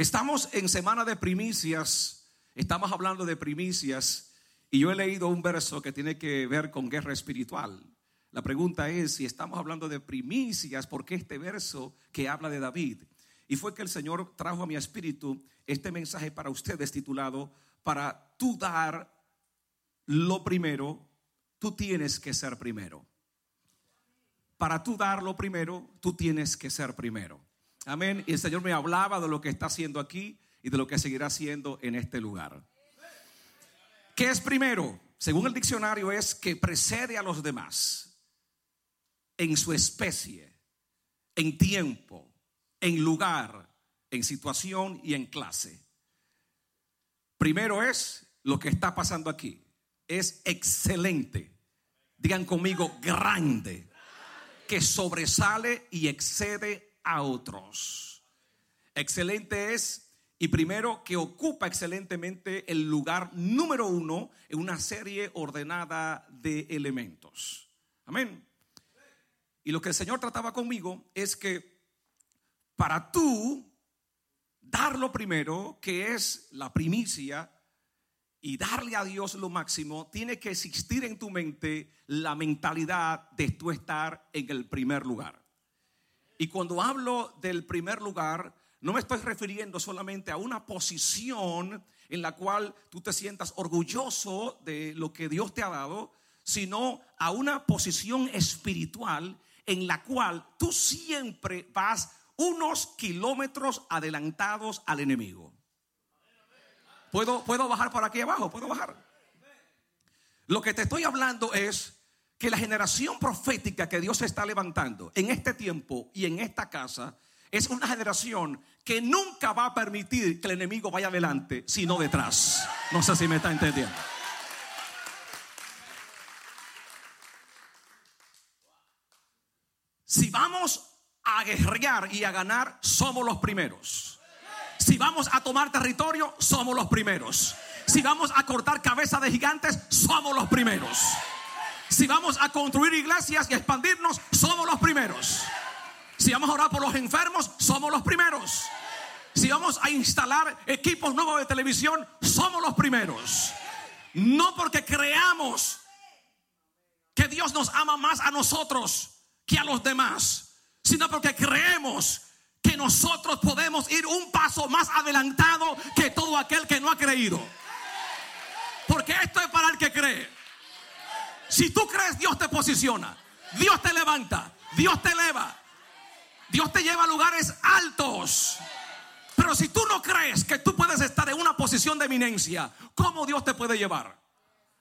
Estamos en semana de primicias, estamos hablando de primicias y yo he leído un verso que tiene que ver con guerra espiritual. La pregunta es si estamos hablando de primicias, ¿por qué este verso que habla de David? Y fue que el Señor trajo a mi espíritu este mensaje para ustedes titulado, para tú dar lo primero, tú tienes que ser primero. Para tú dar lo primero, tú tienes que ser primero. Amén. Y el Señor me hablaba de lo que está haciendo aquí y de lo que seguirá haciendo en este lugar. ¿Qué es primero? Según el diccionario es que precede a los demás en su especie, en tiempo, en lugar, en situación y en clase. Primero es lo que está pasando aquí. Es excelente. Digan conmigo, grande, que sobresale y excede a otros. Excelente es, y primero que ocupa excelentemente el lugar número uno en una serie ordenada de elementos. Amén. Y lo que el Señor trataba conmigo es que para tú dar lo primero, que es la primicia, y darle a Dios lo máximo, tiene que existir en tu mente la mentalidad de tú estar en el primer lugar. Y cuando hablo del primer lugar, no me estoy refiriendo solamente a una posición en la cual tú te sientas orgulloso de lo que Dios te ha dado, sino a una posición espiritual en la cual tú siempre vas unos kilómetros adelantados al enemigo. ¿Puedo, puedo bajar por aquí abajo? ¿Puedo bajar? Lo que te estoy hablando es que la generación profética que Dios está levantando en este tiempo y en esta casa es una generación que nunca va a permitir que el enemigo vaya adelante, sino detrás. No sé si me está entendiendo. Si vamos a guerrear y a ganar, somos los primeros. Si vamos a tomar territorio, somos los primeros. Si vamos a cortar cabeza de gigantes, somos los primeros. Si vamos a construir iglesias y expandirnos, somos los primeros. Si vamos a orar por los enfermos, somos los primeros. Si vamos a instalar equipos nuevos de televisión, somos los primeros. No porque creamos que Dios nos ama más a nosotros que a los demás, sino porque creemos que nosotros podemos ir un paso más adelantado que todo aquel que no ha creído. Porque esto es para el que cree. Si tú crees, Dios te posiciona. Dios te levanta. Dios te eleva. Dios te lleva a lugares altos. Pero si tú no crees que tú puedes estar en una posición de eminencia, ¿cómo Dios te puede llevar?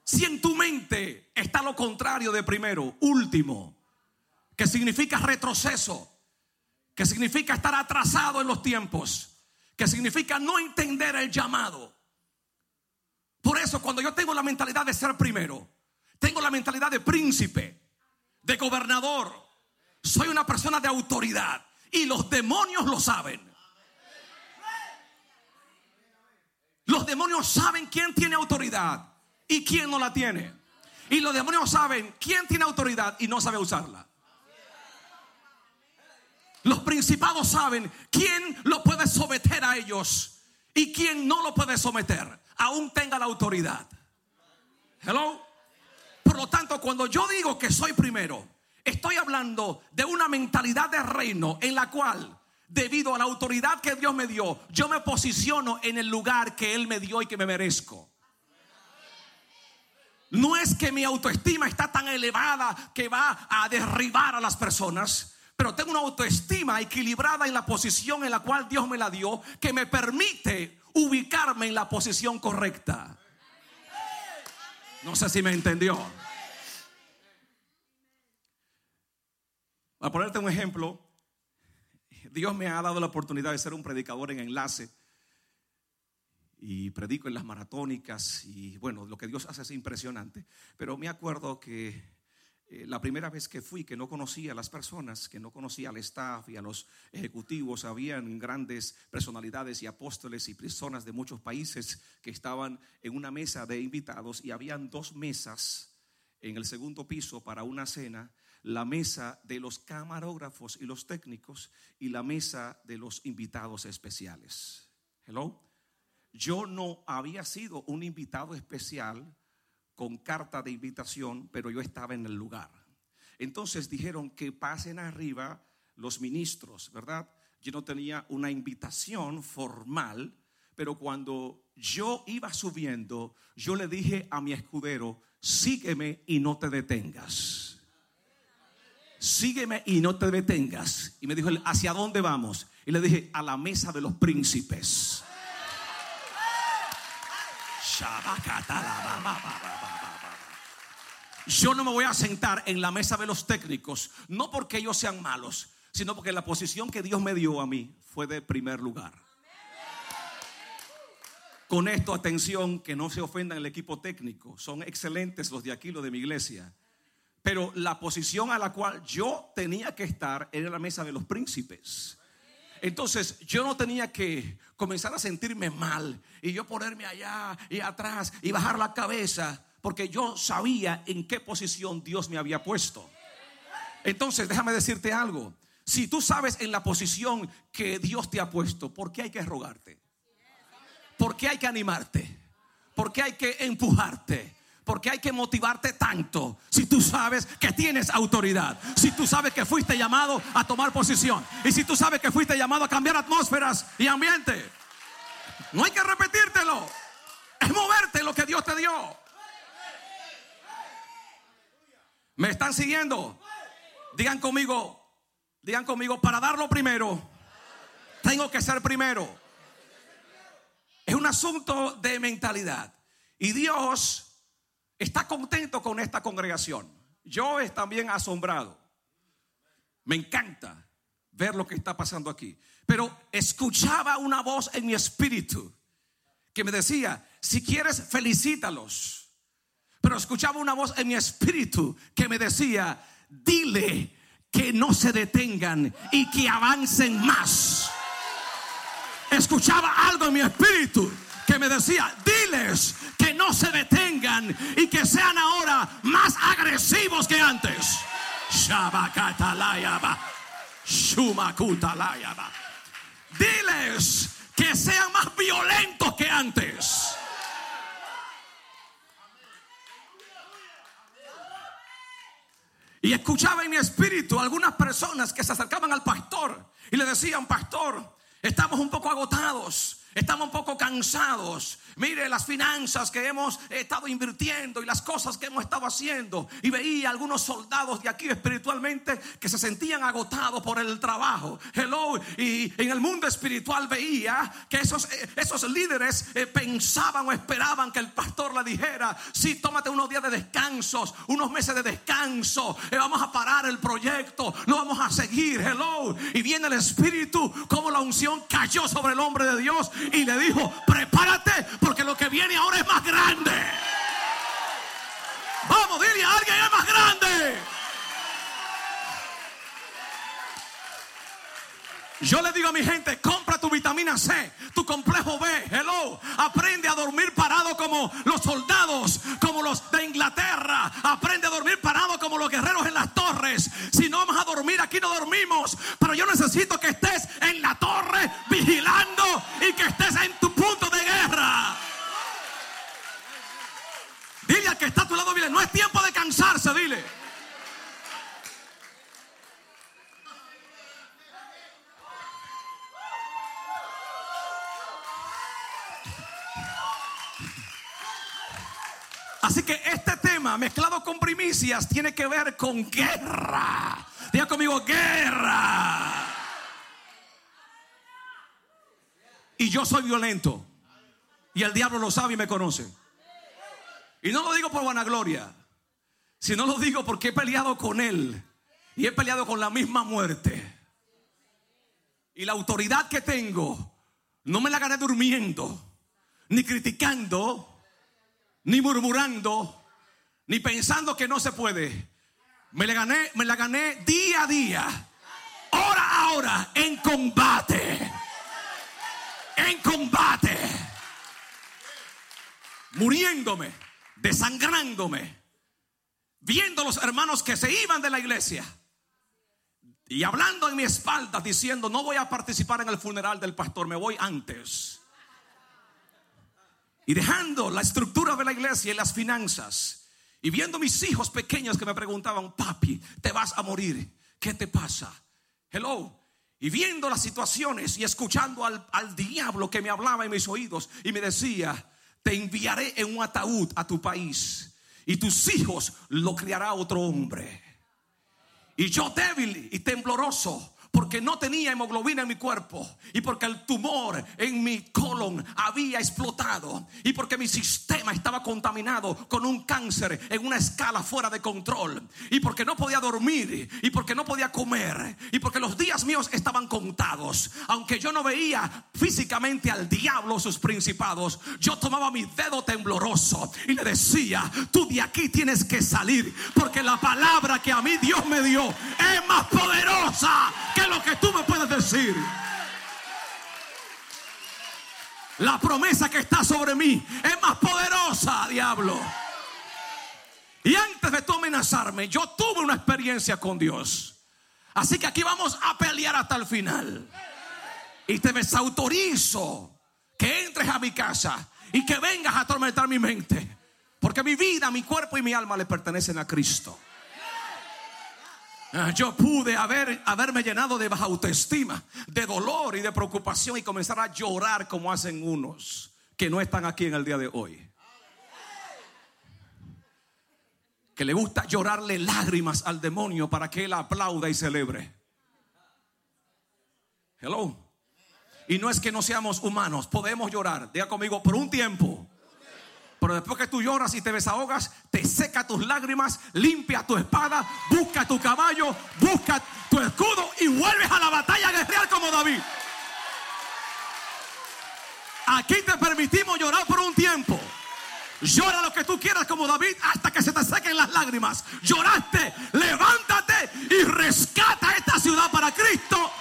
Si en tu mente está lo contrario de primero, último, que significa retroceso, que significa estar atrasado en los tiempos, que significa no entender el llamado. Por eso cuando yo tengo la mentalidad de ser primero, tengo la mentalidad de príncipe, de gobernador. Soy una persona de autoridad y los demonios lo saben. Los demonios saben quién tiene autoridad y quién no la tiene. Y los demonios saben quién tiene autoridad y no sabe usarla. Los principados saben quién lo puede someter a ellos y quién no lo puede someter, aún tenga la autoridad. Hello. Lo tanto, cuando yo digo que soy primero, estoy hablando de una mentalidad de reino en la cual, debido a la autoridad que Dios me dio, yo me posiciono en el lugar que Él me dio y que me merezco. No es que mi autoestima está tan elevada que va a derribar a las personas, pero tengo una autoestima equilibrada en la posición en la cual Dios me la dio que me permite ubicarme en la posición correcta. No sé si me entendió. Para ponerte un ejemplo, Dios me ha dado la oportunidad de ser un predicador en enlace y predico en las maratónicas y bueno, lo que Dios hace es impresionante. Pero me acuerdo que eh, la primera vez que fui, que no conocía a las personas, que no conocía al staff y a los ejecutivos, habían grandes personalidades y apóstoles y personas de muchos países que estaban en una mesa de invitados y habían dos mesas en el segundo piso para una cena la mesa de los camarógrafos y los técnicos y la mesa de los invitados especiales. Hello. Yo no había sido un invitado especial con carta de invitación, pero yo estaba en el lugar. Entonces dijeron que pasen arriba los ministros, ¿verdad? Yo no tenía una invitación formal, pero cuando yo iba subiendo, yo le dije a mi escudero, sígueme y no te detengas. Sígueme y no te detengas. Y me dijo, ¿hacia dónde vamos? Y le dije, a la mesa de los príncipes. Yo no me voy a sentar en la mesa de los técnicos, no porque ellos sean malos, sino porque la posición que Dios me dio a mí fue de primer lugar. Con esto, atención, que no se ofendan el equipo técnico, son excelentes los de aquí, los de mi iglesia. Pero la posición a la cual yo tenía que estar era la mesa de los príncipes. Entonces yo no tenía que comenzar a sentirme mal y yo ponerme allá y atrás y bajar la cabeza porque yo sabía en qué posición Dios me había puesto. Entonces déjame decirte algo. Si tú sabes en la posición que Dios te ha puesto, ¿por qué hay que rogarte? ¿Por qué hay que animarte? ¿Por qué hay que empujarte? Porque hay que motivarte tanto si tú sabes que tienes autoridad? Si tú sabes que fuiste llamado a tomar posición. Y si tú sabes que fuiste llamado a cambiar atmósferas y ambiente. No hay que repetírtelo. Es moverte lo que Dios te dio. ¿Me están siguiendo? Digan conmigo, digan conmigo, para darlo primero, tengo que ser primero. Es un asunto de mentalidad. Y Dios está contento con esta congregación. Yo es también asombrado. Me encanta ver lo que está pasando aquí. Pero escuchaba una voz en mi espíritu que me decía, si quieres, felicítalos. Pero escuchaba una voz en mi espíritu que me decía, dile que no se detengan y que avancen más. Escuchaba algo en mi espíritu que me decía, diles que no se detengan y que sean ahora más agresivos que antes. Diles que sean más violentos que antes. Y escuchaba en mi espíritu algunas personas que se acercaban al pastor y le decían, pastor, estamos un poco agotados. Estamos un poco cansados. Mire las finanzas que hemos estado invirtiendo y las cosas que hemos estado haciendo. Y veía algunos soldados de aquí espiritualmente que se sentían agotados por el trabajo. Hello. Y en el mundo espiritual veía que esos, eh, esos líderes eh, pensaban o esperaban que el pastor le dijera, sí, tómate unos días de descansos, unos meses de descanso. Eh, vamos a parar el proyecto. No vamos a seguir. Hello. Y viene el espíritu como la unción cayó sobre el hombre de Dios y le dijo, prepárate porque lo que viene ahora es más grande. Vamos, dile a alguien es más grande. Yo le digo a mi gente, compra tu vitamina C, tu complejo B, hello. Aprende a dormir parado como los soldados, como los de Inglaterra. Aprende a dormir parado como los guerreros en las torres. Si no vamos a dormir, aquí no dormimos. Pero yo necesito que estés en la torre vigilando y que estés en tu punto de guerra. Dile al que está a tu lado, dile, no es tiempo de cansarse, dile. Así que este tema mezclado con primicias tiene que ver con guerra. Diga conmigo, guerra. Y yo soy violento. Y el diablo lo sabe y me conoce. Y no lo digo por vanagloria, sino lo digo porque he peleado con él. Y he peleado con la misma muerte. Y la autoridad que tengo, no me la gané durmiendo, ni criticando, ni murmurando, ni pensando que no se puede. Me la gané, me la gané día a día, hora a hora, en combate. En combate. Muriéndome, desangrándome, viendo los hermanos que se iban de la iglesia y hablando en mi espalda diciendo, no voy a participar en el funeral del pastor, me voy antes. Y dejando la estructura de la iglesia y las finanzas y viendo mis hijos pequeños que me preguntaban, papi, te vas a morir, ¿qué te pasa? Hello. Y viendo las situaciones y escuchando al, al diablo que me hablaba en mis oídos y me decía, te enviaré en un ataúd a tu país y tus hijos lo criará otro hombre. Y yo débil y tembloroso porque no tenía hemoglobina en mi cuerpo y porque el tumor en mi colon había explotado y porque mi sistema estaba contaminado con un cáncer en una escala fuera de control y porque no podía dormir y porque no podía comer y porque los días míos estaban contados. Aunque yo no veía físicamente al diablo sus principados, yo tomaba mi dedo tembloroso y le decía, tú de aquí tienes que salir porque la palabra que a mí Dios me dio es más poderosa lo que tú me puedes decir. La promesa que está sobre mí es más poderosa, diablo. Y antes de tú amenazarme, yo tuve una experiencia con Dios. Así que aquí vamos a pelear hasta el final. Y te desautorizo que entres a mi casa y que vengas a atormentar mi mente. Porque mi vida, mi cuerpo y mi alma le pertenecen a Cristo. Ah, yo pude haber, haberme llenado de baja autoestima, de dolor y de preocupación y comenzar a llorar como hacen unos que no están aquí en el día de hoy. Que le gusta llorarle lágrimas al demonio para que él aplauda y celebre. Hello. Y no es que no seamos humanos, podemos llorar, diga conmigo, por un tiempo. Pero después que tú lloras y te desahogas, te seca tus lágrimas, limpia tu espada, busca tu caballo, busca tu escudo y vuelves a la batalla guerreal como David. Aquí te permitimos llorar por un tiempo. Llora lo que tú quieras como David hasta que se te sequen las lágrimas. Lloraste, levántate y rescata esta ciudad para Cristo.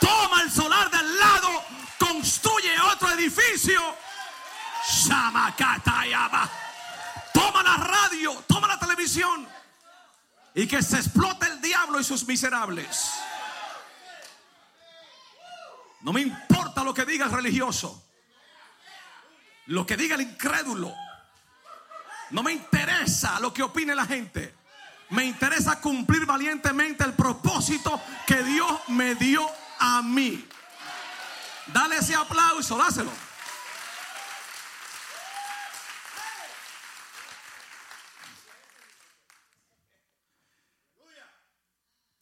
Toma el solar del lado, construye otro edificio Toma la radio, toma la televisión. Y que se explote el diablo y sus miserables. No me importa lo que diga el religioso. Lo que diga el incrédulo. No me interesa lo que opine la gente. Me interesa cumplir valientemente el propósito que Dios me dio a mí. Dale ese aplauso, dáselo.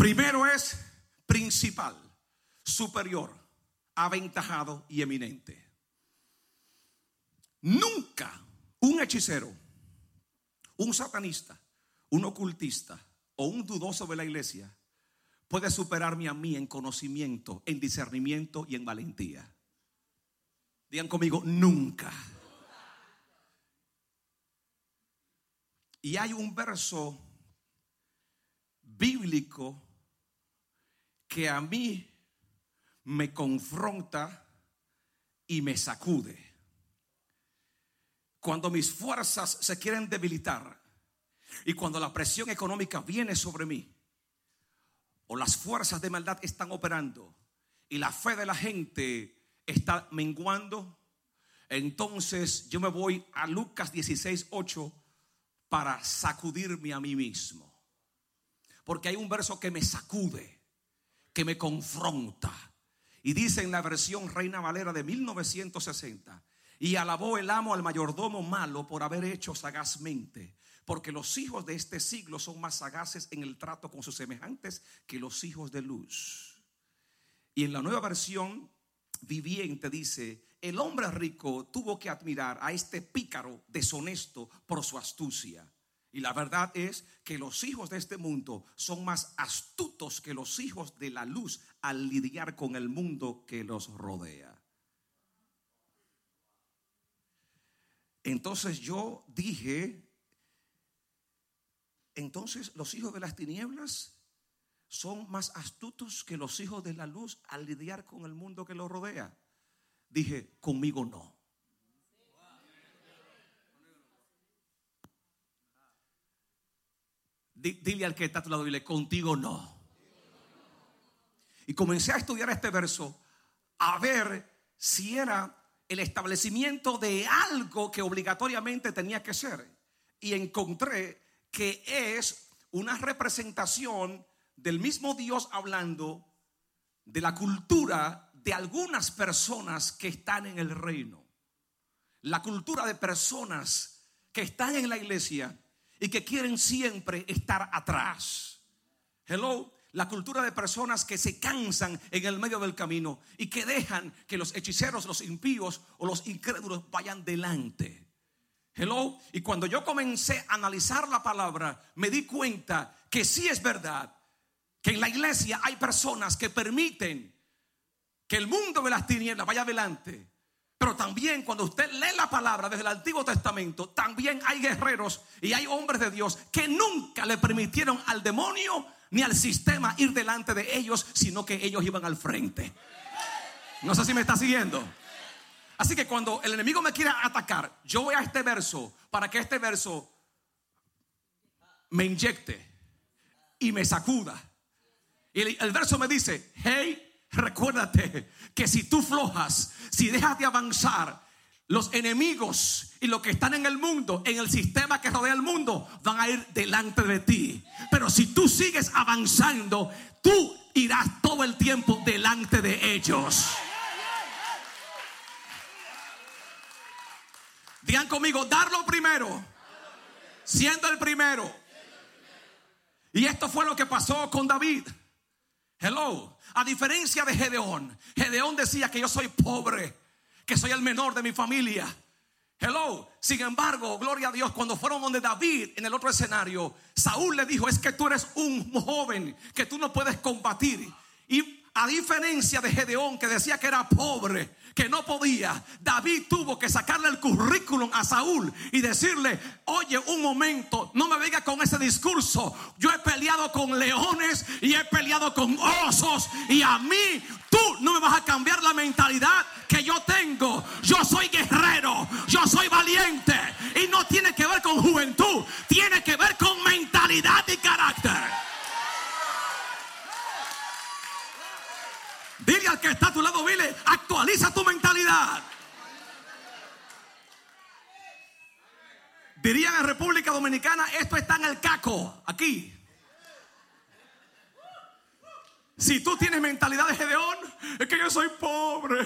Primero es principal, superior, aventajado y eminente. Nunca un hechicero, un satanista, un ocultista o un dudoso de la iglesia puede superarme a mí en conocimiento, en discernimiento y en valentía. Digan conmigo, nunca. Y hay un verso bíblico que a mí me confronta y me sacude. Cuando mis fuerzas se quieren debilitar y cuando la presión económica viene sobre mí o las fuerzas de maldad están operando y la fe de la gente está menguando, entonces yo me voy a Lucas 16, 8 para sacudirme a mí mismo. Porque hay un verso que me sacude que me confronta. Y dice en la versión Reina Valera de 1960, y alabó el amo al mayordomo malo por haber hecho sagazmente, porque los hijos de este siglo son más sagaces en el trato con sus semejantes que los hijos de luz. Y en la nueva versión viviente dice, el hombre rico tuvo que admirar a este pícaro deshonesto por su astucia. Y la verdad es que los hijos de este mundo son más astutos que los hijos de la luz al lidiar con el mundo que los rodea. Entonces yo dije, entonces los hijos de las tinieblas son más astutos que los hijos de la luz al lidiar con el mundo que los rodea. Dije, conmigo no. Dile al que está a tu lado, dile, contigo no. Y comencé a estudiar este verso, a ver si era el establecimiento de algo que obligatoriamente tenía que ser. Y encontré que es una representación del mismo Dios hablando de la cultura de algunas personas que están en el reino. La cultura de personas que están en la iglesia y que quieren siempre estar atrás. Hello, la cultura de personas que se cansan en el medio del camino y que dejan que los hechiceros, los impíos o los incrédulos vayan delante. Hello, y cuando yo comencé a analizar la palabra, me di cuenta que sí es verdad que en la iglesia hay personas que permiten que el mundo de las tinieblas vaya adelante. Pero también cuando usted lee la palabra desde el Antiguo Testamento, también hay guerreros y hay hombres de Dios que nunca le permitieron al demonio ni al sistema ir delante de ellos, sino que ellos iban al frente. No sé si me está siguiendo. Así que cuando el enemigo me quiera atacar, yo voy a este verso para que este verso me inyecte y me sacuda. Y el, el verso me dice, hey, recuérdate que si tú flojas, si dejas de avanzar, los enemigos y los que están en el mundo, en el sistema que rodea el mundo, van a ir delante de ti. Pero si tú sigues avanzando, tú irás todo el tiempo delante de ellos. Digan conmigo, darlo primero, siendo el primero. Y esto fue lo que pasó con David. Hello. A diferencia de Gedeón, Gedeón decía que yo soy pobre que soy el menor de mi familia. Hello. Sin embargo, gloria a Dios, cuando fueron donde David en el otro escenario, Saúl le dijo, es que tú eres un joven, que tú no puedes combatir. Y a diferencia de Gedeón, que decía que era pobre, que no podía, David tuvo que sacarle el currículum a Saúl y decirle, oye, un momento, no me venga con ese discurso. Yo he peleado con leones y he peleado con osos y a mí tú no me vas a cambiar la mentalidad que yo tengo. Yo soy guerrero, yo soy valiente y no tiene que ver con juventud, tiene que ver con mentalidad y carácter. Dile al que está a tu lado, dile, actualiza tu mentalidad. Dirían en República Dominicana, esto está en el caco, aquí. Si tú tienes mentalidad de Gedeón, es que yo soy pobre,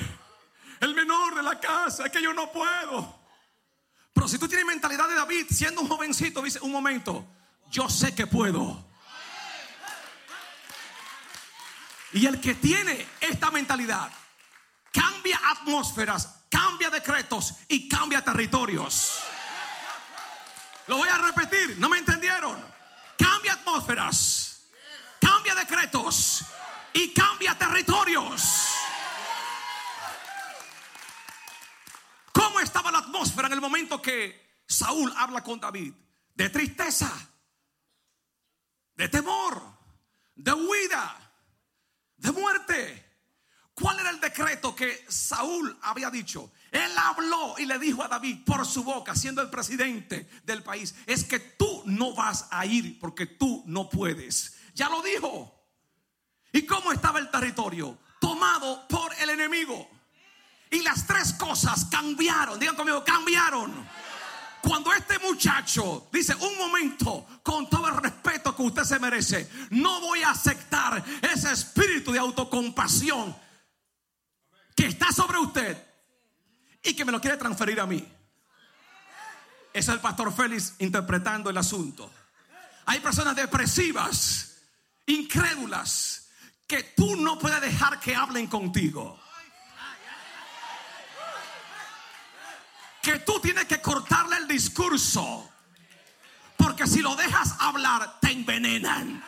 el menor de la casa, es que yo no puedo. Pero si tú tienes mentalidad de David, siendo un jovencito, dice, un momento, yo sé que puedo. Y el que tiene esta mentalidad cambia atmósferas, cambia decretos y cambia territorios. Lo voy a repetir, ¿no me entendieron? Cambia atmósferas, cambia decretos y cambia territorios. ¿Cómo estaba la atmósfera en el momento que Saúl habla con David? De tristeza, de temor, de huida de muerte. ¿Cuál era el decreto que Saúl había dicho? Él habló y le dijo a David por su boca, siendo el presidente del país, es que tú no vas a ir porque tú no puedes. Ya lo dijo. ¿Y cómo estaba el territorio? Tomado por el enemigo. Y las tres cosas cambiaron. Digan conmigo, cambiaron. Cuando este muchacho dice, un momento, con todo el respeto que usted se merece, no voy a aceptar ese espíritu de autocompasión que está sobre usted y que me lo quiere transferir a mí. Es el pastor Félix interpretando el asunto. Hay personas depresivas, incrédulas, que tú no puedes dejar que hablen contigo. Que tú tienes que cortarle el discurso. Porque si lo dejas hablar, te envenenan.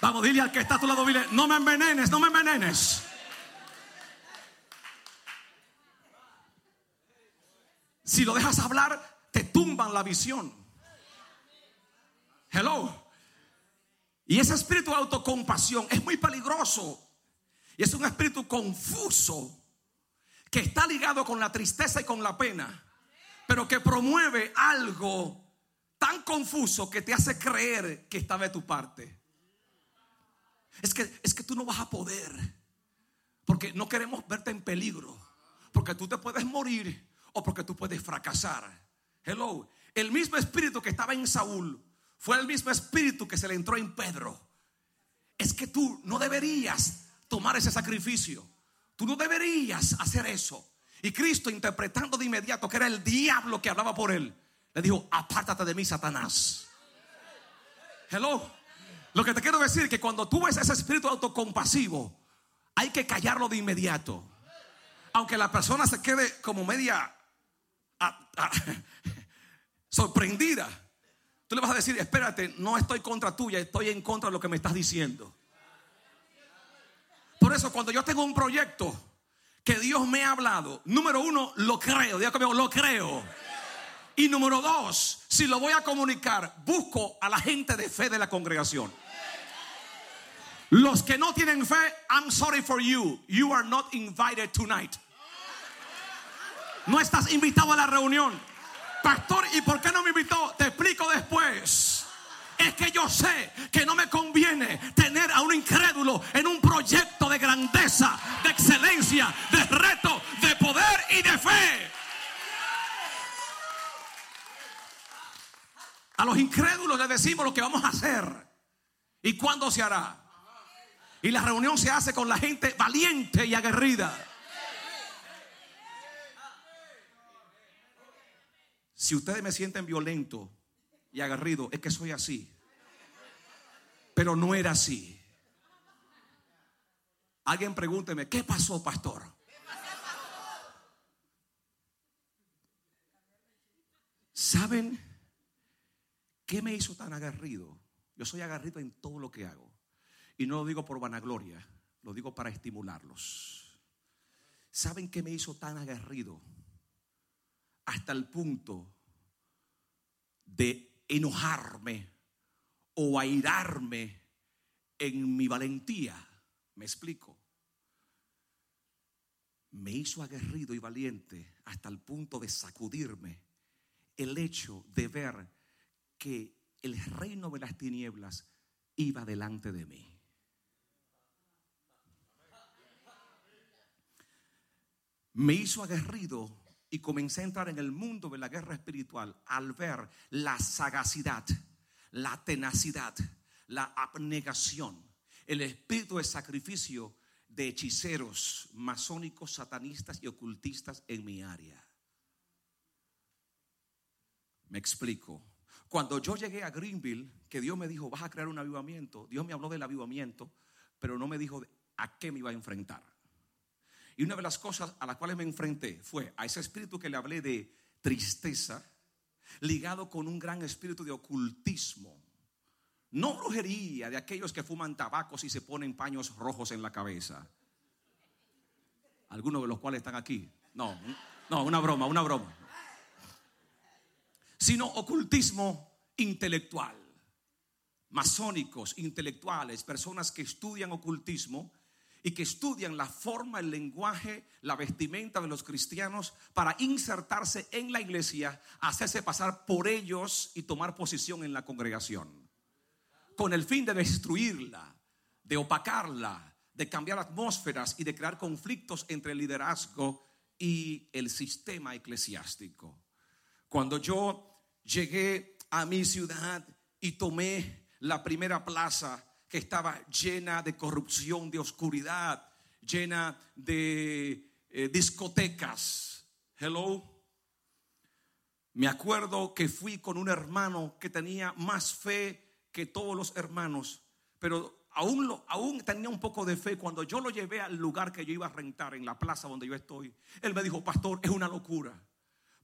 Vamos, dile al que está a tu lado, dile, no me envenenes, no me envenenes. Si lo dejas hablar, te tumban la visión. Hello. Y ese espíritu de autocompasión es muy peligroso. Y es un espíritu confuso que está ligado con la tristeza y con la pena, pero que promueve algo tan confuso que te hace creer que está de tu parte. Es que, es que tú no vas a poder. Porque no queremos verte en peligro. Porque tú te puedes morir o porque tú puedes fracasar. Hello. El mismo espíritu que estaba en Saúl fue el mismo espíritu que se le entró en Pedro. Es que tú no deberías tomar ese sacrificio. Tú no deberías hacer eso. Y Cristo interpretando de inmediato que era el diablo que hablaba por él, le dijo, apártate de mí, Satanás. Hello. Lo que te quiero decir es que cuando tú ves ese espíritu autocompasivo, hay que callarlo de inmediato. Aunque la persona se quede como media sorprendida. Tú le vas a decir, espérate, no estoy contra tuya, estoy en contra de lo que me estás diciendo. Por eso cuando yo tengo un proyecto que Dios me ha hablado, número uno, lo creo, diga conmigo, lo creo. Y número dos, si lo voy a comunicar, busco a la gente de fe de la congregación. Los que no tienen fe, I'm sorry for you. You are not invited tonight. No estás invitado a la reunión. Pastor, ¿y por qué no me invitó? Te explico después. Es que yo sé que no me conviene tener a un incrédulo en un de excelencia, de reto, de poder y de fe. A los incrédulos les decimos lo que vamos a hacer y cuándo se hará. Y la reunión se hace con la gente valiente y aguerrida. Si ustedes me sienten violento y aguerrido, es que soy así. Pero no era así. Alguien pregúnteme, ¿qué pasó, pastor? ¿Saben qué me hizo tan aguerrido? Yo soy aguerrido en todo lo que hago. Y no lo digo por vanagloria, lo digo para estimularlos. ¿Saben qué me hizo tan aguerrido? Hasta el punto de enojarme o airarme en mi valentía. Me explico. Me hizo aguerrido y valiente hasta el punto de sacudirme el hecho de ver que el reino de las tinieblas iba delante de mí. me hizo aguerrido y comencé a entrar en el mundo de la guerra espiritual al ver la sagacidad, la tenacidad, la abnegación, el espíritu de sacrificio de hechiceros, masónicos, satanistas y ocultistas en mi área. Me explico. Cuando yo llegué a Greenville, que Dios me dijo, vas a crear un avivamiento, Dios me habló del avivamiento, pero no me dijo a qué me iba a enfrentar. Y una de las cosas a las cuales me enfrenté fue a ese espíritu que le hablé de tristeza, ligado con un gran espíritu de ocultismo. No brujería de aquellos que fuman tabacos y se ponen paños rojos en la cabeza. Algunos de los cuales están aquí. No, no, una broma, una broma. Sino ocultismo intelectual. Masónicos, intelectuales, personas que estudian ocultismo y que estudian la forma, el lenguaje, la vestimenta de los cristianos para insertarse en la iglesia, hacerse pasar por ellos y tomar posición en la congregación. Con el fin de destruirla, de opacarla, de cambiar atmósferas y de crear conflictos entre el liderazgo y el sistema eclesiástico. Cuando yo llegué a mi ciudad y tomé la primera plaza, que estaba llena de corrupción, de oscuridad, llena de eh, discotecas. Hello. Me acuerdo que fui con un hermano que tenía más fe que todos los hermanos, pero aún, lo, aún tenía un poco de fe. Cuando yo lo llevé al lugar que yo iba a rentar, en la plaza donde yo estoy, él me dijo, pastor, es una locura,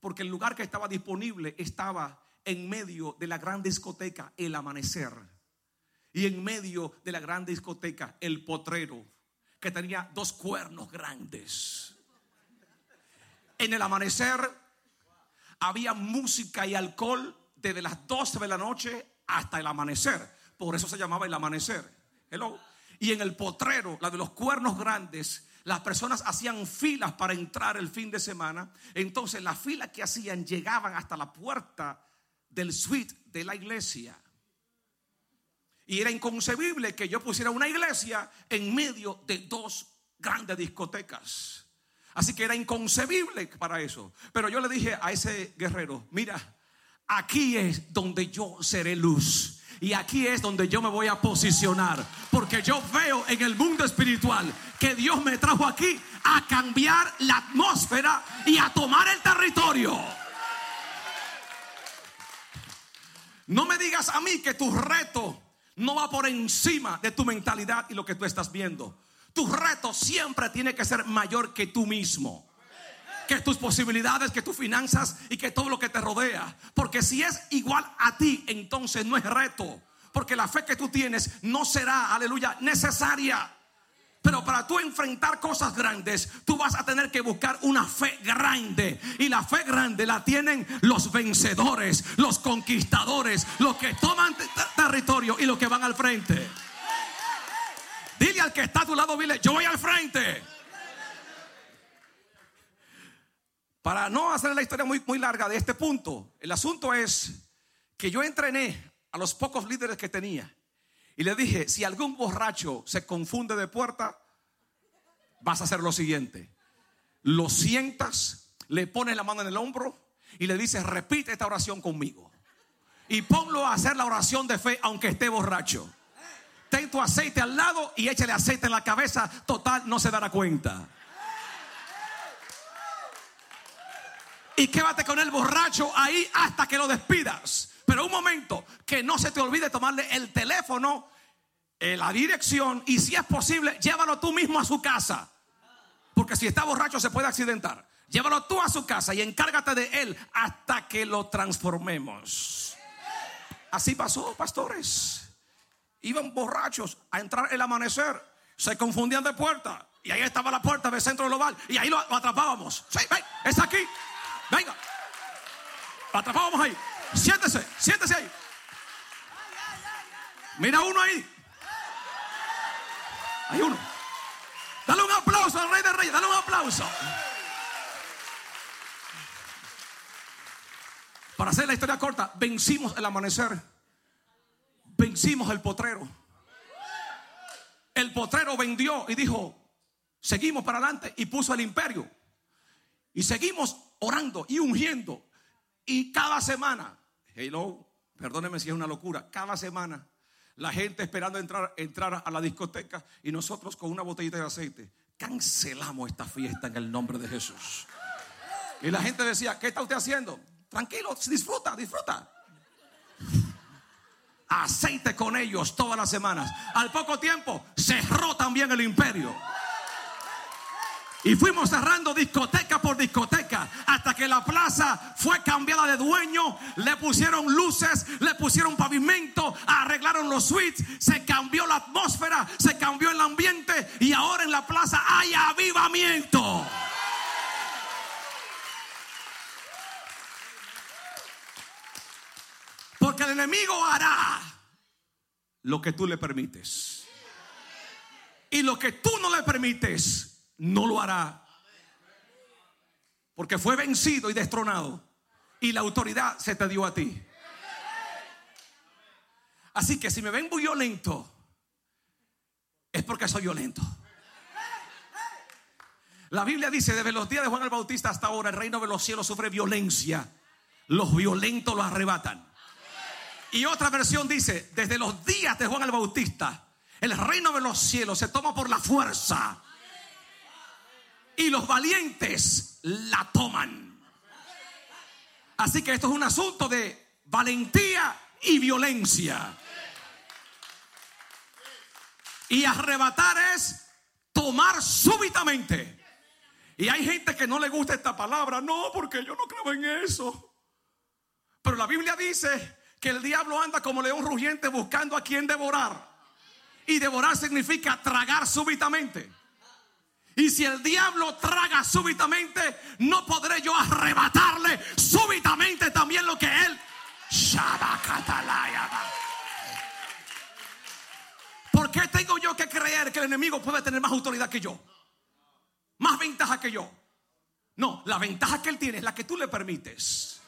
porque el lugar que estaba disponible estaba en medio de la gran discoteca, el amanecer. Y en medio de la gran discoteca, el potrero, que tenía dos cuernos grandes. En el amanecer había música y alcohol desde las 12 de la noche hasta el amanecer. Por eso se llamaba el amanecer. Hello. Y en el potrero, la de los cuernos grandes, las personas hacían filas para entrar el fin de semana. Entonces las filas que hacían llegaban hasta la puerta del suite de la iglesia. Y era inconcebible que yo pusiera una iglesia en medio de dos grandes discotecas. Así que era inconcebible para eso. Pero yo le dije a ese guerrero, mira, aquí es donde yo seré luz. Y aquí es donde yo me voy a posicionar. Porque yo veo en el mundo espiritual que Dios me trajo aquí a cambiar la atmósfera y a tomar el territorio. No me digas a mí que tu reto no va por encima de tu mentalidad y lo que tú estás viendo. Tu reto siempre tiene que ser mayor que tú mismo. Que tus posibilidades, que tus finanzas y que todo lo que te rodea. Porque si es igual a ti, entonces no es reto. Porque la fe que tú tienes no será, aleluya, necesaria. Pero para tú enfrentar cosas grandes, tú vas a tener que buscar una fe grande. Y la fe grande la tienen los vencedores, los conquistadores, los que toman territorio y los que van al frente. Dile al que está a tu lado, dile, yo voy al frente. Para no hacer la historia muy, muy larga de este punto, el asunto es que yo entrené a los pocos líderes que tenía y le dije, si algún borracho se confunde de puerta, vas a hacer lo siguiente. Lo sientas, le pones la mano en el hombro y le dices, repite esta oración conmigo. Y ponlo a hacer la oración de fe aunque esté borracho ten tu aceite al lado y échale aceite en la cabeza, total, no se dará cuenta. Y quédate con el borracho ahí hasta que lo despidas. Pero un momento, que no se te olvide tomarle el teléfono, eh, la dirección y si es posible, llévalo tú mismo a su casa. Porque si está borracho se puede accidentar. Llévalo tú a su casa y encárgate de él hasta que lo transformemos. Así pasó, pastores iban borrachos a entrar el amanecer, se confundían de puerta. Y ahí estaba la puerta del centro global. Y ahí lo, atrapábamos. Sí, es aquí. Venga. Lo atrapábamos ahí. Siéntese, siéntese ahí. Mira uno ahí. Hay uno. Dale un aplauso al Rey de Reyes. Dale un aplauso. Para hacer la historia corta, vencimos el amanecer vencimos el potrero. El potrero vendió y dijo, seguimos para adelante y puso el imperio. Y seguimos orando y ungiendo. Y cada semana, hello, perdóneme si es una locura, cada semana la gente esperando entrar, entrar a la discoteca y nosotros con una botellita de aceite cancelamos esta fiesta en el nombre de Jesús. Y la gente decía, ¿qué está usted haciendo? Tranquilo, disfruta, disfruta aceite con ellos todas las semanas. Al poco tiempo cerró también el imperio. Y fuimos cerrando discoteca por discoteca hasta que la plaza fue cambiada de dueño. Le pusieron luces, le pusieron pavimento, arreglaron los suites, se cambió la atmósfera, se cambió el ambiente y ahora en la plaza hay avivamiento. Porque el enemigo hará lo que tú le permites. Y lo que tú no le permites, no lo hará. Porque fue vencido y destronado. Y la autoridad se te dio a ti. Así que si me ven violento, es porque soy violento. La Biblia dice, desde los días de Juan el Bautista hasta ahora, el reino de los cielos sufre violencia. Los violentos lo arrebatan. Y otra versión dice, desde los días de Juan el Bautista, el reino de los cielos se toma por la fuerza. Y los valientes la toman. Así que esto es un asunto de valentía y violencia. Y arrebatar es tomar súbitamente. Y hay gente que no le gusta esta palabra. No, porque yo no creo en eso. Pero la Biblia dice que el diablo anda como león rugiente buscando a quien devorar. Y devorar significa tragar súbitamente. Y si el diablo traga súbitamente, no podré yo arrebatarle súbitamente también lo que él. ¿Por qué tengo yo que creer que el enemigo puede tener más autoridad que yo? Más ventaja que yo. No, la ventaja que él tiene es la que tú le permites.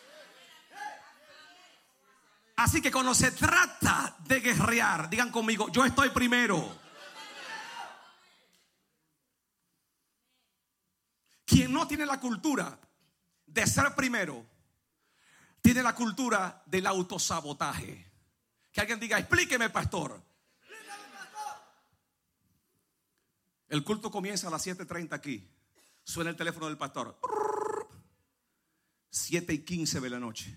Así que cuando se trata de guerrear, digan conmigo, yo estoy primero. Quien no tiene la cultura de ser primero, tiene la cultura del autosabotaje. Que alguien diga, explíqueme, pastor. El culto comienza a las 7.30 aquí. Suena el teléfono del pastor. 7 y 15 de la noche.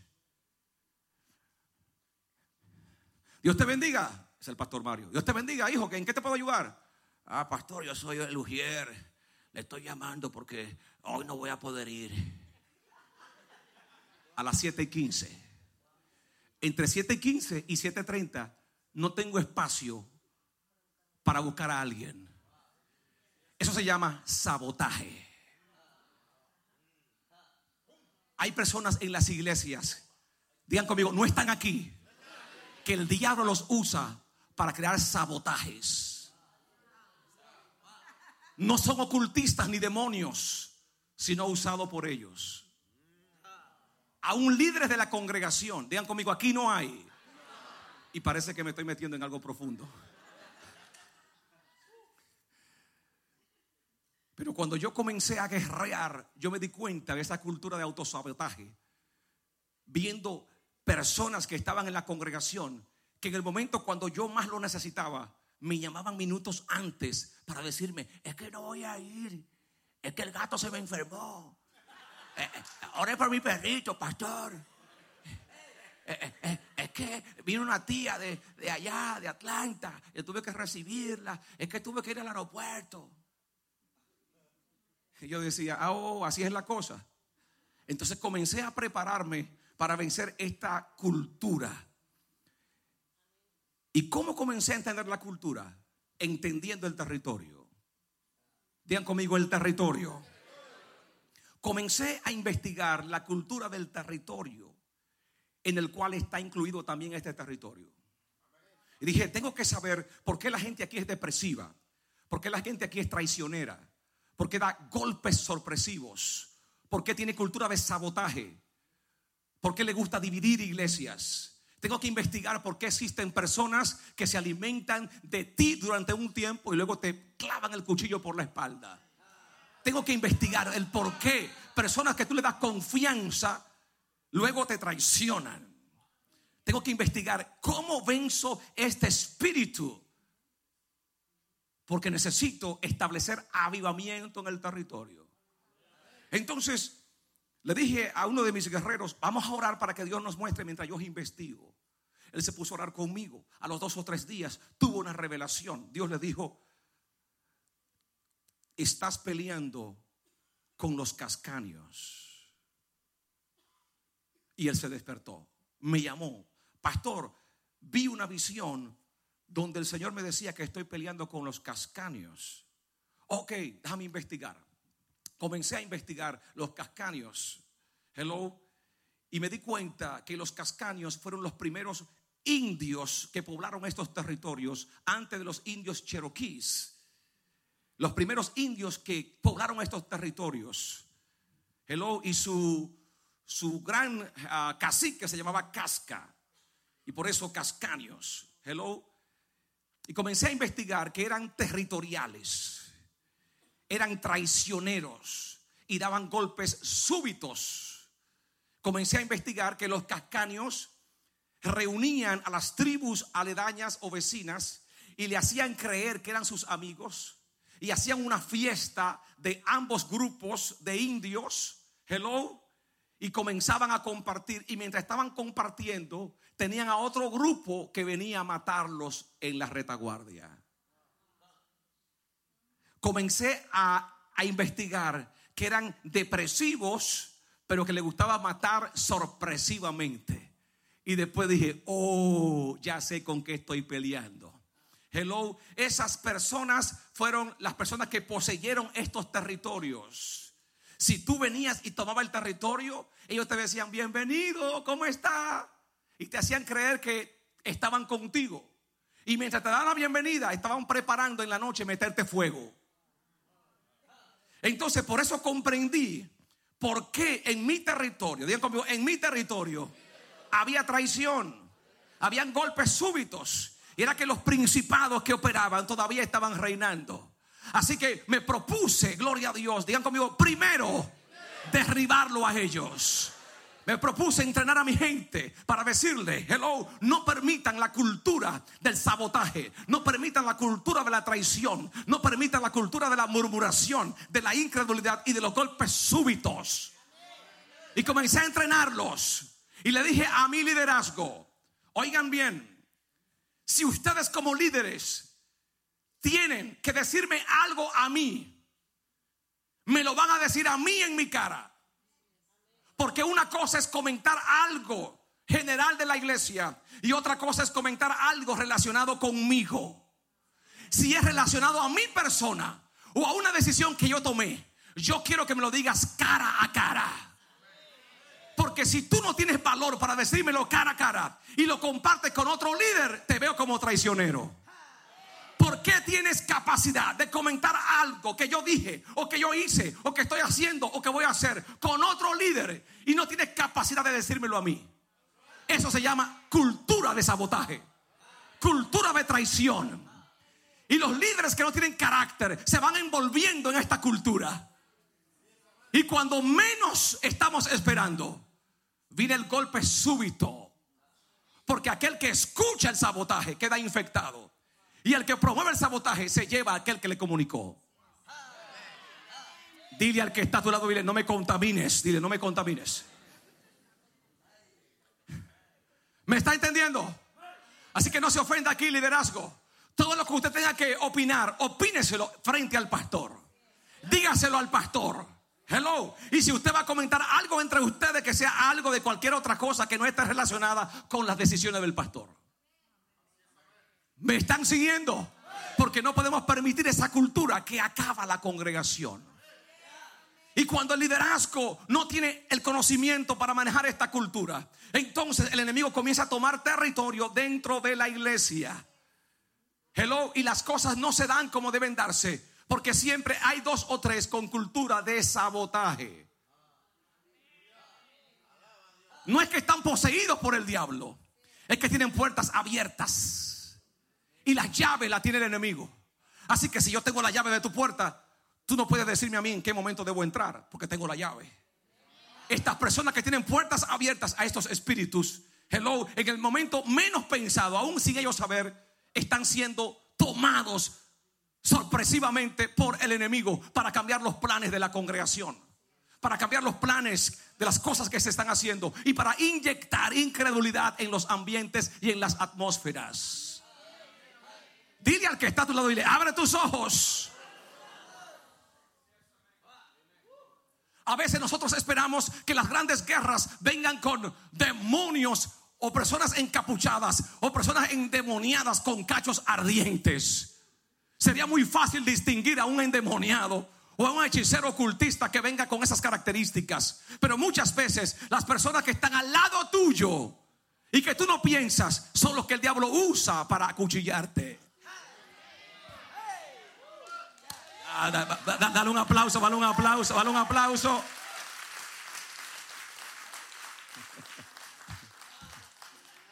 Dios te bendiga. Es el pastor Mario. Dios te bendiga, hijo. ¿En qué te puedo ayudar? Ah, pastor, yo soy el Ujier. Le estoy llamando porque hoy no voy a poder ir. A las 7 y 15. Entre 7 y 15 y 7.30 no tengo espacio para buscar a alguien. Eso se llama sabotaje. Hay personas en las iglesias, digan conmigo, no están aquí, que el diablo los usa para crear sabotajes. No son ocultistas ni demonios, sino usados por ellos. Aún líderes de la congregación, digan conmigo, aquí no hay. Y parece que me estoy metiendo en algo profundo. Pero cuando yo comencé a guerrear, yo me di cuenta de esa cultura de autosabotaje, viendo personas que estaban en la congregación, que en el momento cuando yo más lo necesitaba, me llamaban minutos antes para decirme, es que no voy a ir, es que el gato se me enfermó. Eh, eh, oré por mi perrito, pastor. Eh, es que vino una tía de, de allá, de Atlanta, y tuve que recibirla, es que tuve que ir al aeropuerto. Y yo decía, ah, oh, así es la cosa. Entonces comencé a prepararme para vencer esta cultura. ¿Y cómo comencé a entender la cultura? Entendiendo el territorio. Digan conmigo el territorio. Comencé a investigar la cultura del territorio en el cual está incluido también este territorio. Y dije, tengo que saber por qué la gente aquí es depresiva, por qué la gente aquí es traicionera, porque da golpes sorpresivos, porque tiene cultura de sabotaje, porque le gusta dividir iglesias. Tengo que investigar por qué existen personas que se alimentan de ti durante un tiempo y luego te clavan el cuchillo por la espalda. Tengo que investigar el por qué personas que tú le das confianza luego te traicionan. Tengo que investigar cómo venzo este espíritu porque necesito establecer avivamiento en el territorio. Entonces, le dije a uno de mis guerreros, vamos a orar para que Dios nos muestre mientras yo investigo. Él se puso a orar conmigo. A los dos o tres días tuvo una revelación. Dios le dijo, estás peleando con los cascanios. Y él se despertó. Me llamó, pastor, vi una visión donde el Señor me decía que estoy peleando con los cascanios. Ok, déjame investigar. Comencé a investigar los cascanios. Hello. Y me di cuenta que los cascanios fueron los primeros indios que poblaron estos territorios antes de los indios cherokees. Los primeros indios que poblaron estos territorios. Hello. Y su, su gran ah, cacique se llamaba Casca. Y por eso cascanios. Hello. Y comencé a investigar que eran territoriales, eran traicioneros y daban golpes súbitos. Comencé a investigar que los cascanios reunían a las tribus aledañas o vecinas y le hacían creer que eran sus amigos y hacían una fiesta de ambos grupos de indios. Hello. Y comenzaban a compartir. Y mientras estaban compartiendo, tenían a otro grupo que venía a matarlos en la retaguardia. Comencé a, investigar que eran depresivos, pero que le gustaba matar sorpresivamente. Y después dije, oh, ya sé con qué estoy peleando. Hello, esas personas fueron las personas que poseyeron estos territorios. Si tú venías y tomabas el territorio, ellos te decían, bienvenido, ¿cómo está? y te hacían creer que estaban contigo. Y mientras te daban la bienvenida, estaban preparando en la noche meterte fuego. Entonces, por eso comprendí por qué en mi territorio, digan conmigo, en mi territorio había traición, habían golpes súbitos. Y era que los principados que operaban todavía estaban reinando. Así que me propuse, gloria a Dios, digan conmigo, primero derribarlo a ellos. Me propuse entrenar a mi gente para decirle, hello, no permitan la cultura del sabotaje, no permitan la cultura de la traición, no permitan la cultura de la murmuración, de la incredulidad y de los golpes súbitos. Y comencé a entrenarlos. Y le dije a mi liderazgo, oigan bien, si ustedes como líderes tienen que decirme algo a mí, me lo van a decir a mí en mi cara. Porque una cosa es comentar algo general de la iglesia y otra cosa es comentar algo relacionado conmigo. Si es relacionado a mi persona o a una decisión que yo tomé, yo quiero que me lo digas cara a cara. Porque si tú no tienes valor para decírmelo cara a cara y lo compartes con otro líder, te veo como traicionero. ¿Por qué tienes capacidad de comentar algo que yo dije o que yo hice o que estoy haciendo o que voy a hacer con otro líder y no tienes capacidad de decírmelo a mí? Eso se llama cultura de sabotaje, cultura de traición. Y los líderes que no tienen carácter se van envolviendo en esta cultura. Y cuando menos estamos esperando, viene el golpe súbito. Porque aquel que escucha el sabotaje queda infectado. Y el que promueve el sabotaje se lleva a aquel que le comunicó. Dile al que está a tu lado, dile, no me contamines, dile, no me contamines. ¿Me está entendiendo? Así que no se ofenda aquí liderazgo. Todo lo que usted tenga que opinar, opíneselo frente al pastor. Dígaselo al pastor. Hello. Y si usted va a comentar algo entre ustedes que sea algo de cualquier otra cosa que no esté relacionada con las decisiones del pastor. ¿Me están siguiendo? Porque no podemos permitir esa cultura que acaba la congregación. Y cuando el liderazgo no tiene el conocimiento para manejar esta cultura, entonces el enemigo comienza a tomar territorio dentro de la iglesia. Hello, y las cosas no se dan como deben darse, porque siempre hay dos o tres con cultura de sabotaje. No es que están poseídos por el diablo, es que tienen puertas abiertas. Y la llave la tiene el enemigo. Así que si yo tengo la llave de tu puerta, tú no puedes decirme a mí en qué momento debo entrar, porque tengo la llave. Estas personas que tienen puertas abiertas a estos espíritus, hello, en el momento menos pensado, aún sin ellos saber, están siendo tomados sorpresivamente por el enemigo para cambiar los planes de la congregación, para cambiar los planes de las cosas que se están haciendo y para inyectar incredulidad en los ambientes y en las atmósferas. Dile al que está a tu lado, dile, abre tus ojos. A veces nosotros esperamos que las grandes guerras vengan con demonios o personas encapuchadas o personas endemoniadas con cachos ardientes. Sería muy fácil distinguir a un endemoniado o a un hechicero ocultista que venga con esas características. Pero muchas veces las personas que están al lado tuyo y que tú no piensas son los que el diablo usa para acuchillarte. Ah, dale un aplauso, dale un aplauso, dale un aplauso.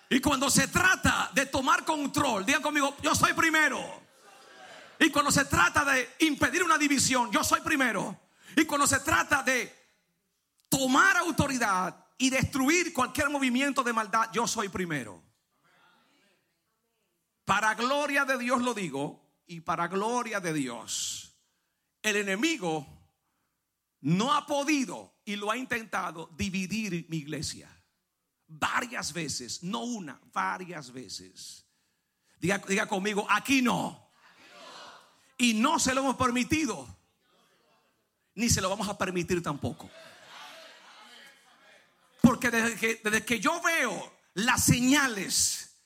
Y cuando se trata de tomar control, digan conmigo, yo soy primero. Y cuando se trata de impedir una división, yo soy primero. Y cuando se trata de tomar autoridad y destruir cualquier movimiento de maldad, yo soy primero. Para gloria de Dios lo digo y para gloria de Dios el enemigo no ha podido y lo ha intentado dividir mi iglesia. Varias veces, no una, varias veces. Diga, diga conmigo, aquí no. Y no se lo hemos permitido. Ni se lo vamos a permitir tampoco. Porque desde que, desde que yo veo las señales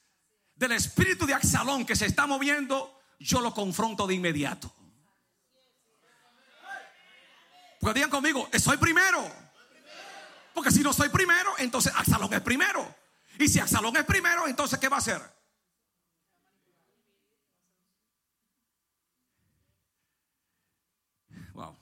del espíritu de Axalón que se está moviendo, yo lo confronto de inmediato. Porque digan conmigo, soy primero. Porque si no soy primero, entonces Axalón es primero. Y si Axalón es primero, entonces ¿qué va a hacer? Wow.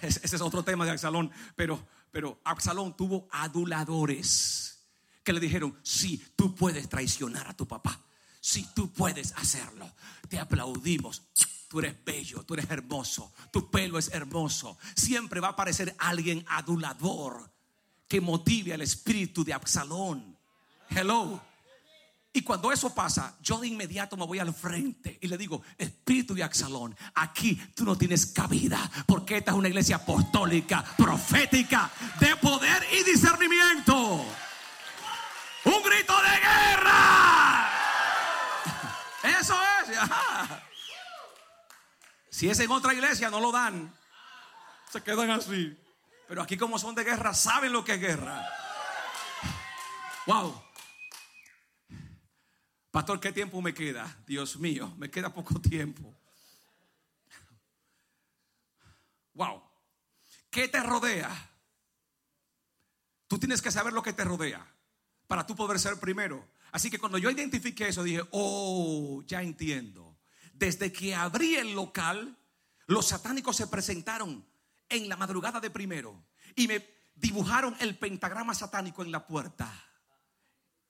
Ese es otro tema de Axalón. Pero, pero Absalón tuvo aduladores que le dijeron, sí, tú puedes traicionar a tu papá. Si tú puedes hacerlo. Te aplaudimos Tú eres bello, tú eres hermoso, tu pelo es hermoso. Siempre va a aparecer alguien adulador que motive al espíritu de Absalón. Hello. Y cuando eso pasa, yo de inmediato me voy al frente y le digo, espíritu de Absalón, aquí tú no tienes cabida, porque esta es una iglesia apostólica, profética, de poder y discernimiento. Un grito de guerra. Eso es. Si es en otra iglesia, no lo dan. Se quedan así. Pero aquí como son de guerra, saben lo que es guerra. Wow. Pastor, ¿qué tiempo me queda? Dios mío, me queda poco tiempo. Wow. ¿Qué te rodea? Tú tienes que saber lo que te rodea para tú poder ser primero. Así que cuando yo identifiqué eso, dije, oh, ya entiendo. Desde que abrí el local, los satánicos se presentaron en la madrugada de primero y me dibujaron el pentagrama satánico en la puerta,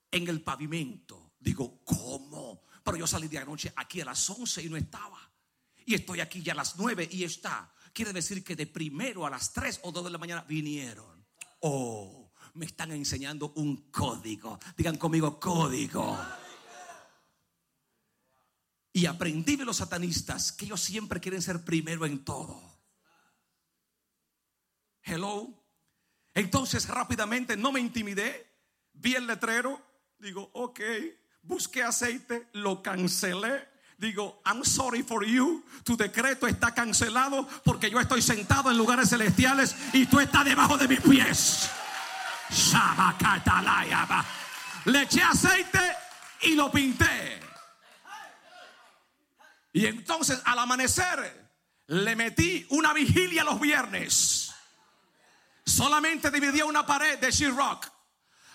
en el pavimento. Digo, ¿cómo? Pero yo salí de anoche aquí a las 11 y no estaba. Y estoy aquí ya a las 9 y está. Quiere decir que de primero a las 3 o 2 de la mañana vinieron. Oh, me están enseñando un código. Digan conmigo, código. Y aprendí de los satanistas que ellos siempre quieren ser primero en todo. Hello. Entonces rápidamente no me intimidé, vi el letrero, digo, ok, busqué aceite, lo cancelé. Digo, I'm sorry for you. Tu decreto está cancelado porque yo estoy sentado en lugares celestiales y tú estás debajo de mis pies. Le eché aceite y lo pinté. Y entonces al amanecer le metí una vigilia los viernes. Solamente dividía una pared de she-rock.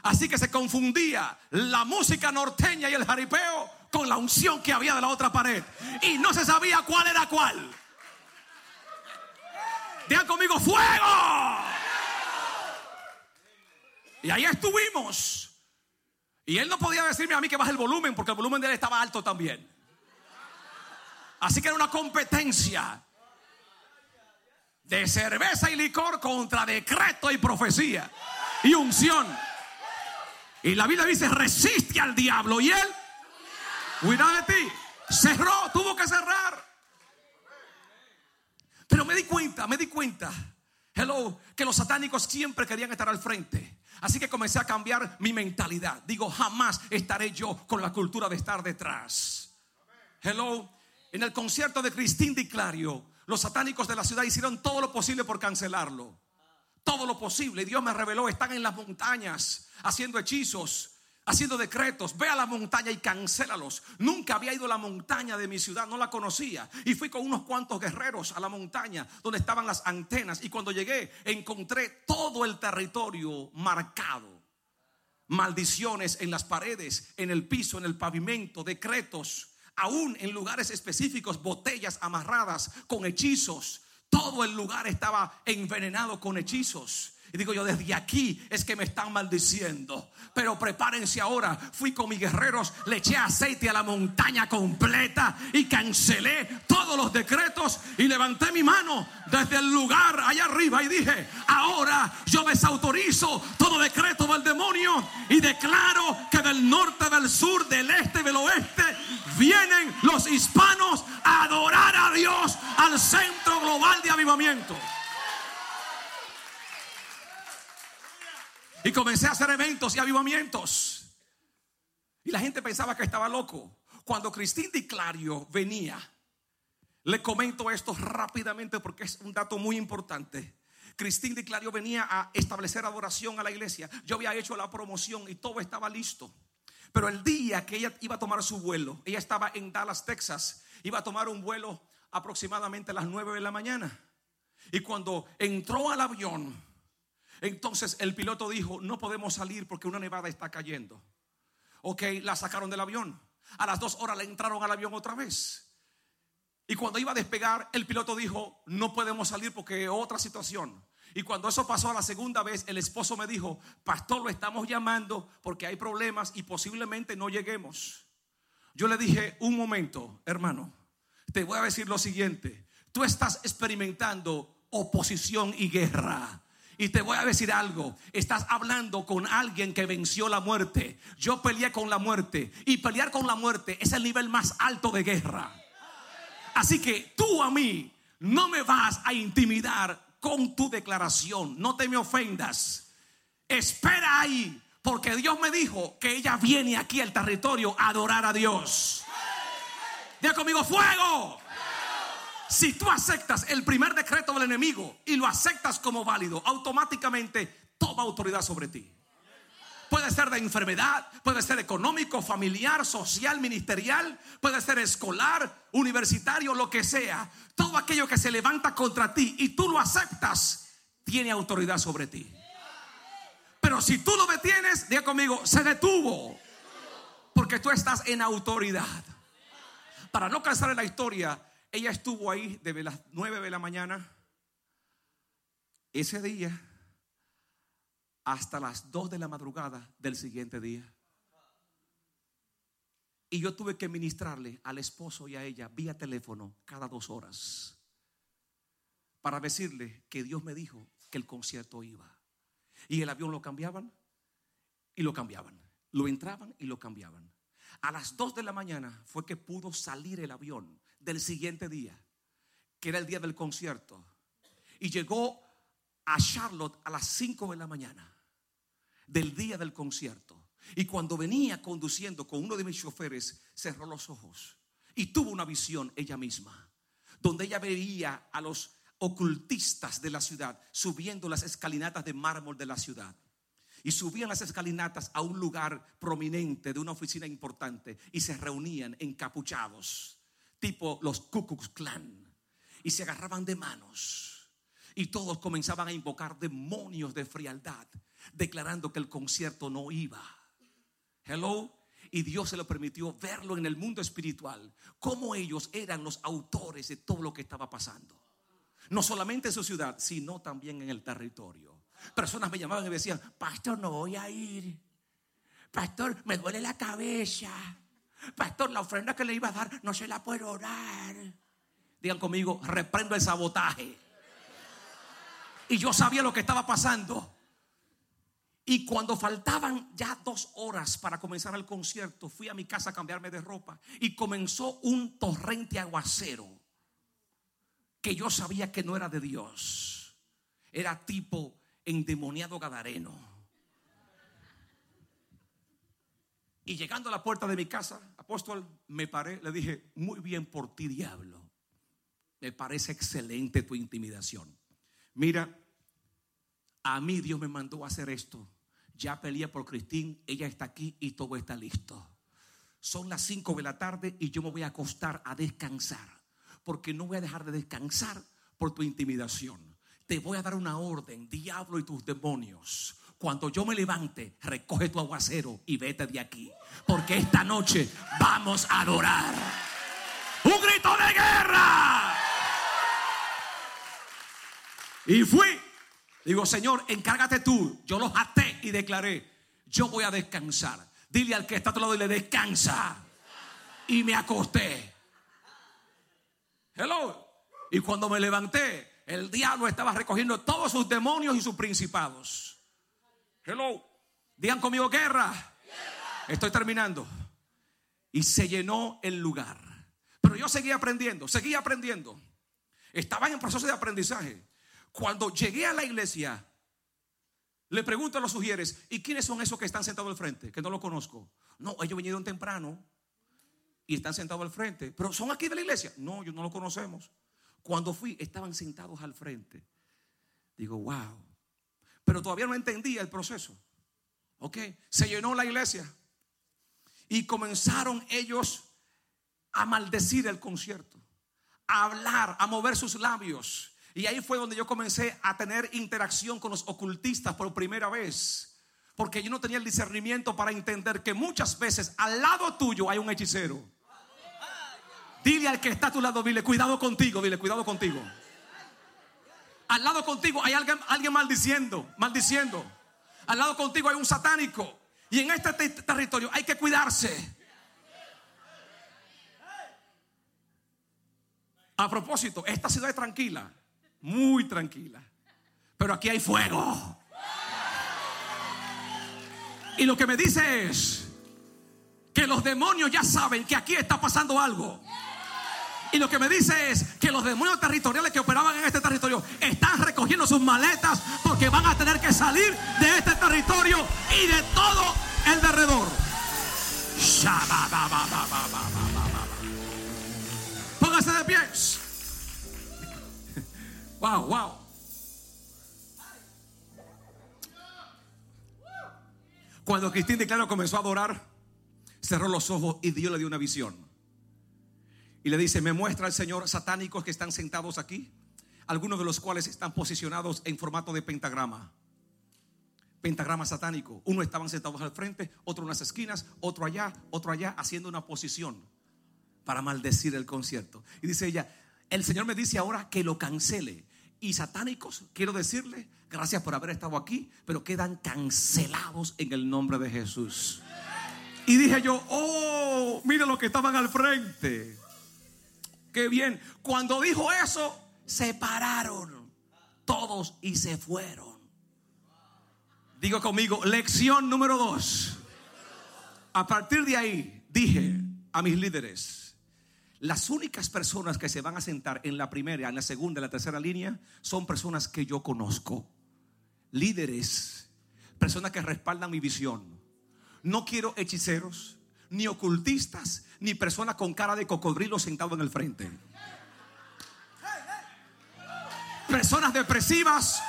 Así que se confundía la música norteña y el jaripeo con la unción que había de la otra pared. Y no se sabía cuál era cuál. Digan conmigo, fuego. Y ahí estuvimos. Y él no podía decirme a mí que baje el volumen porque el volumen de él estaba alto también. Así que era una competencia de cerveza y licor contra decreto y profecía y unción. Y la Biblia dice, resiste al diablo y él cuida de ti. Cerró, tuvo que cerrar. Pero me di cuenta, me di cuenta, hello, que los satánicos siempre querían estar al frente. Así que comencé a cambiar mi mentalidad. Digo, jamás estaré yo con la cultura de estar detrás. Hello, en el concierto de Cristín Di Clario, los satánicos de la ciudad hicieron todo lo posible por cancelarlo. Todo lo posible. Dios me reveló, están en las montañas haciendo hechizos, haciendo decretos. Ve a la montaña y cancélalos. Nunca había ido a la montaña de mi ciudad, no la conocía. Y fui con unos cuantos guerreros a la montaña donde estaban las antenas. Y cuando llegué, encontré todo el territorio marcado. Maldiciones en las paredes, en el piso, en el pavimento, decretos aún en lugares específicos, botellas amarradas con hechizos. Todo el lugar estaba envenenado con hechizos. Y digo yo, desde aquí es que me están maldiciendo. Pero prepárense ahora. Fui con mis guerreros, le eché aceite a la montaña completa y cancelé todos los decretos y levanté mi mano desde el lugar allá arriba y dije, ahora yo desautorizo todo decreto del demonio y declaro que del norte, del sur, del este del oeste vienen los hispanos a adorar a Dios al centro global de avivamiento. Y comencé a hacer eventos y avivamientos. Y la gente pensaba que estaba loco. Cuando Cristín Di Clario venía, le comento esto rápidamente porque es un dato muy importante. Cristín Di Clario venía a establecer adoración a la iglesia. Yo había hecho la promoción y todo estaba listo. Pero el día que ella iba a tomar su vuelo, ella estaba en Dallas, Texas, iba a tomar un vuelo aproximadamente a las 9 de la mañana. Y cuando entró al avión, entonces el piloto dijo, no podemos salir porque una nevada está cayendo. Ok, la sacaron del avión. A las dos horas le entraron al avión otra vez. Y cuando iba a despegar, el piloto dijo, no podemos salir porque otra situación. Y cuando eso pasó a la segunda vez, el esposo me dijo, pastor, lo estamos llamando porque hay problemas y posiblemente no lleguemos. Yo le dije, un momento, hermano, te voy a decir lo siguiente. Tú estás experimentando oposición y guerra. Y te voy a decir algo, estás hablando con alguien que venció la muerte. Yo peleé con la muerte y pelear con la muerte es el nivel más alto de guerra. Así que tú a mí no me vas a intimidar con tu declaración. No te me ofendas. Espera ahí, porque Dios me dijo que ella viene aquí al territorio a adorar a Dios. Diga conmigo, fuego. Si tú aceptas el primer decreto del enemigo y lo aceptas como válido, automáticamente toma autoridad sobre ti. Puede ser de enfermedad, puede ser económico, familiar, social, ministerial, puede ser escolar, universitario, lo que sea. Todo aquello que se levanta contra ti y tú lo aceptas, tiene autoridad sobre ti. Pero si tú lo detienes, diga conmigo, se detuvo. Porque tú estás en autoridad. Para no cansar en la historia, ella estuvo ahí desde las 9 de la mañana ese día hasta las 2 de la madrugada del siguiente día. Y yo tuve que ministrarle al esposo y a ella vía teléfono cada dos horas para decirle que Dios me dijo que el concierto iba. Y el avión lo cambiaban y lo cambiaban. Lo entraban y lo cambiaban. A las 2 de la mañana fue que pudo salir el avión del siguiente día, que era el día del concierto. Y llegó a Charlotte a las 5 de la mañana del día del concierto. Y cuando venía conduciendo con uno de mis choferes, cerró los ojos y tuvo una visión ella misma, donde ella veía a los ocultistas de la ciudad subiendo las escalinatas de mármol de la ciudad. Y subían las escalinatas a un lugar prominente de una oficina importante y se reunían encapuchados tipo los Ku Clan y se agarraban de manos y todos comenzaban a invocar demonios de frialdad, declarando que el concierto no iba. Hello. Y Dios se lo permitió verlo en el mundo espiritual, como ellos eran los autores de todo lo que estaba pasando. No solamente en su ciudad, sino también en el territorio. Personas me llamaban y me decían, pastor, no voy a ir. Pastor, me duele la cabeza. Pastor, la ofrenda que le iba a dar no se la puedo orar. Digan conmigo, reprendo el sabotaje. Y yo sabía lo que estaba pasando. Y cuando faltaban ya dos horas para comenzar el concierto, fui a mi casa a cambiarme de ropa y comenzó un torrente aguacero que yo sabía que no era de Dios. Era tipo endemoniado gadareno. Y llegando a la puerta de mi casa, apóstol, me paré, le dije, muy bien por ti, diablo. Me parece excelente tu intimidación. Mira, a mí Dios me mandó a hacer esto. Ya peleé por Cristín, ella está aquí y todo está listo. Son las 5 de la tarde y yo me voy a acostar a descansar. Porque no voy a dejar de descansar por tu intimidación. Te voy a dar una orden, diablo y tus demonios cuando yo me levante, recoge tu aguacero y vete de aquí. Porque esta noche vamos a adorar. Un grito de guerra. Y fui. Digo, Señor, encárgate tú. Yo los até y declaré, yo voy a descansar. Dile al que está a tu lado y le descansa. Y me acosté. Hello. Y cuando me levanté, el diablo estaba recogiendo todos sus demonios y sus principados. Hello. Digan conmigo guerra. Estoy terminando. Y se llenó el lugar. Pero yo seguía aprendiendo, seguía aprendiendo. Estaba en proceso de aprendizaje. Cuando llegué a la iglesia, le pregunto a los sugieres, ¿y quiénes son esos que están sentados al frente? Que no lo conozco. No, ellos vinieron temprano y están sentados al frente. Pero son aquí de la iglesia. No, yo no lo conocemos. Cuando fui, estaban sentados al frente. Digo, wow pero todavía no entendía el proceso. ¿Ok? Se llenó la iglesia y comenzaron ellos a maldecir el concierto, a hablar, a mover sus labios. Y ahí fue donde yo comencé a tener interacción con los ocultistas por primera vez. Porque yo no tenía el discernimiento para entender que muchas veces al lado tuyo hay un hechicero. Dile al que está a tu lado, dile, cuidado contigo, dile, cuidado contigo. Al lado contigo hay alguien, maldiciendo, maldiciendo. Al lado contigo hay un satánico. Y en este territorio hay que cuidarse. A propósito, esta ciudad es tranquila, muy tranquila. Pero aquí hay fuego. Y lo que me dice es que los demonios ya saben que aquí está pasando algo. Y lo que me dice es que los demonios territoriales que operaban en este territorio están recogiendo sus maletas porque van a tener que salir de este territorio y de todo el derredor. Póngase de pies. Wow, wow. Cuando Cristín de Claro comenzó a adorar, cerró los ojos y Dios le dio una visión. Y le dice, me muestra el Señor satánicos que están sentados aquí, algunos de los cuales están posicionados en formato de pentagrama. Pentagrama satánico. Uno estaban sentados al frente, otro en las esquinas, otro allá, otro allá, haciendo una posición para maldecir el concierto. Y dice ella, el Señor me dice ahora que lo cancele. Y satánicos, quiero decirle, gracias por haber estado aquí, pero quedan cancelados en el nombre de Jesús. Y dije yo, oh, mira lo que estaban al frente. Qué bien. Cuando dijo eso, se pararon todos y se fueron. Digo conmigo, lección número dos. A partir de ahí dije a mis líderes, las únicas personas que se van a sentar en la primera, en la segunda, en la tercera línea son personas que yo conozco. Líderes, personas que respaldan mi visión. No quiero hechiceros, ni ocultistas, ni personas con cara de cocodrilo sentado en el frente. Personas depresivas,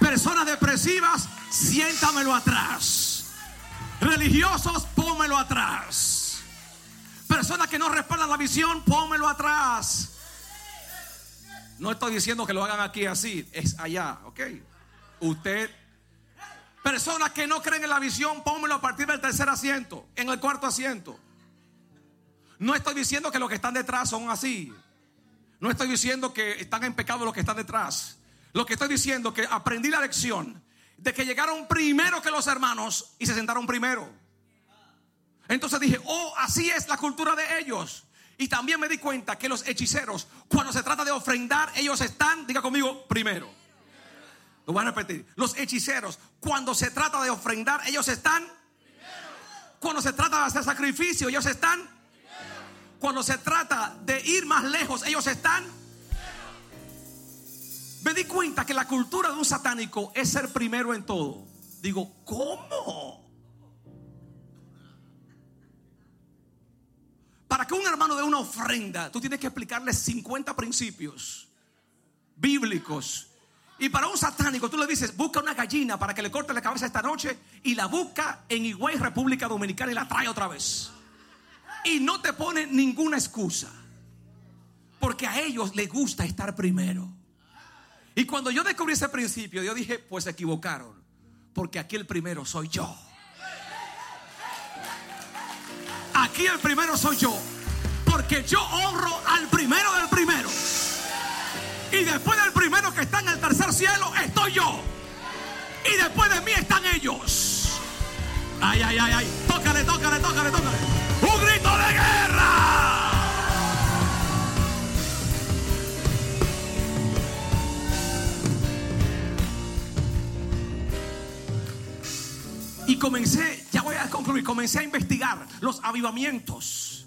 personas depresivas, siéntamelo atrás. Religiosos, pómelo atrás Personas que no respaldan la visión, pónmelo atrás. No estoy diciendo que lo hagan aquí así, es allá, ¿ok? Usted, personas que no creen en la visión, pónmelo a partir del tercer asiento, en el cuarto asiento. No estoy diciendo que los que están detrás son así. No estoy diciendo que están en pecado los que están detrás. Lo que estoy diciendo es que aprendí la lección de que llegaron primero que los hermanos y se sentaron primero. Entonces dije, oh, así es la cultura de ellos. Y también me di cuenta que los hechiceros, cuando se trata de ofrendar, ellos están, diga conmigo, primero. Lo voy a repetir. Los hechiceros, cuando se trata de ofrendar, ellos están. Cuando se trata de hacer sacrificio, ellos están. Cuando se trata de ir más lejos, ellos están. Me di cuenta que la cultura de un satánico es ser primero en todo. Digo, ¿cómo? Para que un hermano dé una ofrenda, tú tienes que explicarle 50 principios bíblicos. Y para un satánico, tú le dices, busca una gallina para que le corte la cabeza esta noche y la busca en Higüey, República Dominicana y la trae otra vez. Y no te pone ninguna excusa. Porque a ellos les gusta estar primero. Y cuando yo descubrí ese principio, yo dije, pues se equivocaron. Porque aquí el primero soy yo. Aquí el primero soy yo. Porque yo honro al primero del primero. Y después del primero que está en el tercer cielo, estoy yo. Y después de mí están ellos. Ay, ay, ay, ay. Tócale, tócale, tócale, tócale. Un grito de guerra. Y comencé, ya voy a concluir, comencé a investigar los avivamientos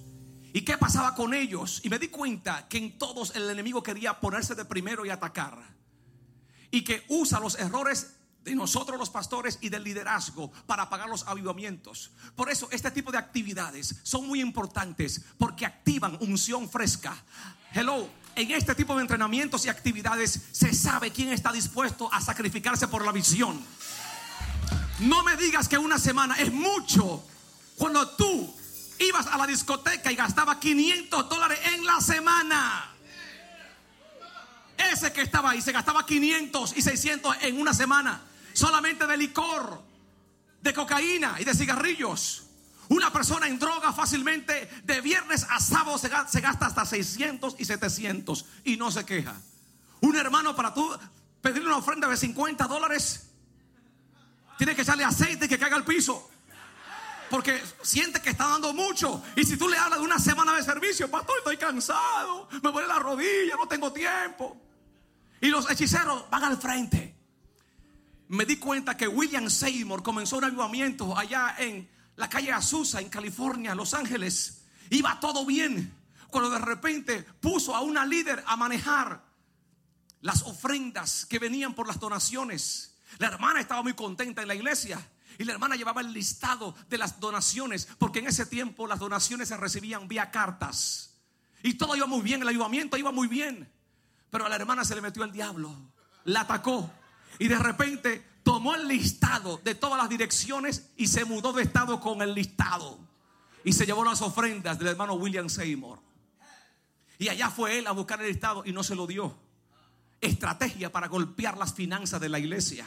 y qué pasaba con ellos. Y me di cuenta que en todos el enemigo quería ponerse de primero y atacar. Y que usa los errores de nosotros los pastores y del liderazgo para apagar los avivamientos. Por eso este tipo de actividades son muy importantes porque activan unción fresca. Hello, en este tipo de entrenamientos y actividades se sabe quién está dispuesto a sacrificarse por la visión. No me digas que una semana es mucho cuando tú ibas a la discoteca y gastaba 500 dólares en la semana. Ese que estaba ahí se gastaba 500 y 600 en una semana. Solamente de licor, de cocaína y de cigarrillos. Una persona en droga fácilmente de viernes a sábado se gasta hasta 600 y 700 y no se queja. Un hermano para tú pedirle una ofrenda de 50 dólares tiene que echarle aceite y que caiga al piso. Porque siente que está dando mucho. Y si tú le hablas de una semana de servicio, pastor, estoy cansado, me duele la rodilla, no tengo tiempo. Y los hechiceros van al frente. Me di cuenta que William Seymour comenzó un avivamiento allá en la calle Azusa, en California, Los Ángeles. Iba todo bien. Cuando de repente puso a una líder a manejar las ofrendas que venían por las donaciones. La hermana estaba muy contenta en la iglesia. Y la hermana llevaba el listado de las donaciones, porque en ese tiempo las donaciones se recibían vía cartas. Y todo iba muy bien, el ayudamiento iba muy bien. Pero a la hermana se le metió el diablo, la atacó. Y de repente tomó el listado de todas las direcciones y se mudó de estado con el listado. Y se llevó las ofrendas del hermano William Seymour. Y allá fue él a buscar el listado y no se lo dio. Estrategia para golpear las finanzas de la iglesia.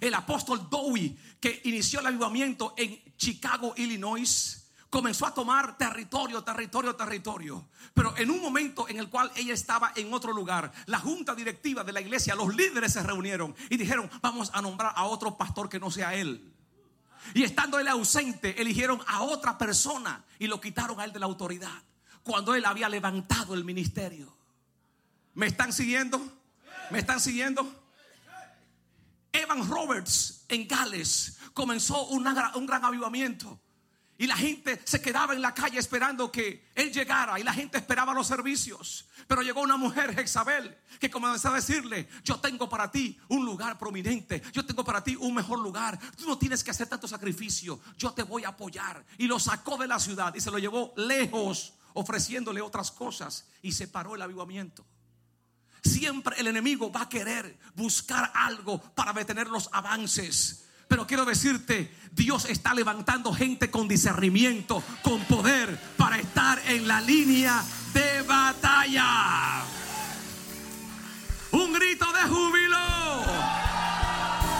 El apóstol Dowie, que inició el avivamiento en Chicago, Illinois, comenzó a tomar territorio, territorio, territorio. Pero en un momento en el cual ella estaba en otro lugar, la junta directiva de la iglesia, los líderes se reunieron y dijeron, vamos a nombrar a otro pastor que no sea él. Y estando él ausente, eligieron a otra persona y lo quitaron a él de la autoridad. Cuando él había levantado el ministerio. ¿Me están siguiendo? ¿Me están siguiendo? Evan Roberts en Gales comenzó un gran avivamiento. Y la gente se quedaba en la calle esperando que él llegara y la gente esperaba los servicios. Pero llegó una mujer, Jezabel, que comenzó a decirle, yo tengo para ti un lugar prominente, yo tengo para ti un mejor lugar, tú no tienes que hacer tanto sacrificio, yo te voy a apoyar. Y lo sacó de la ciudad y se lo llevó lejos, ofreciéndole otras cosas y se paró el avivamiento. Siempre el enemigo va a querer buscar algo para detener los avances. Pero quiero decirte, Dios está levantando gente con discernimiento, con poder, para estar en la línea de batalla. Un grito de júbilo.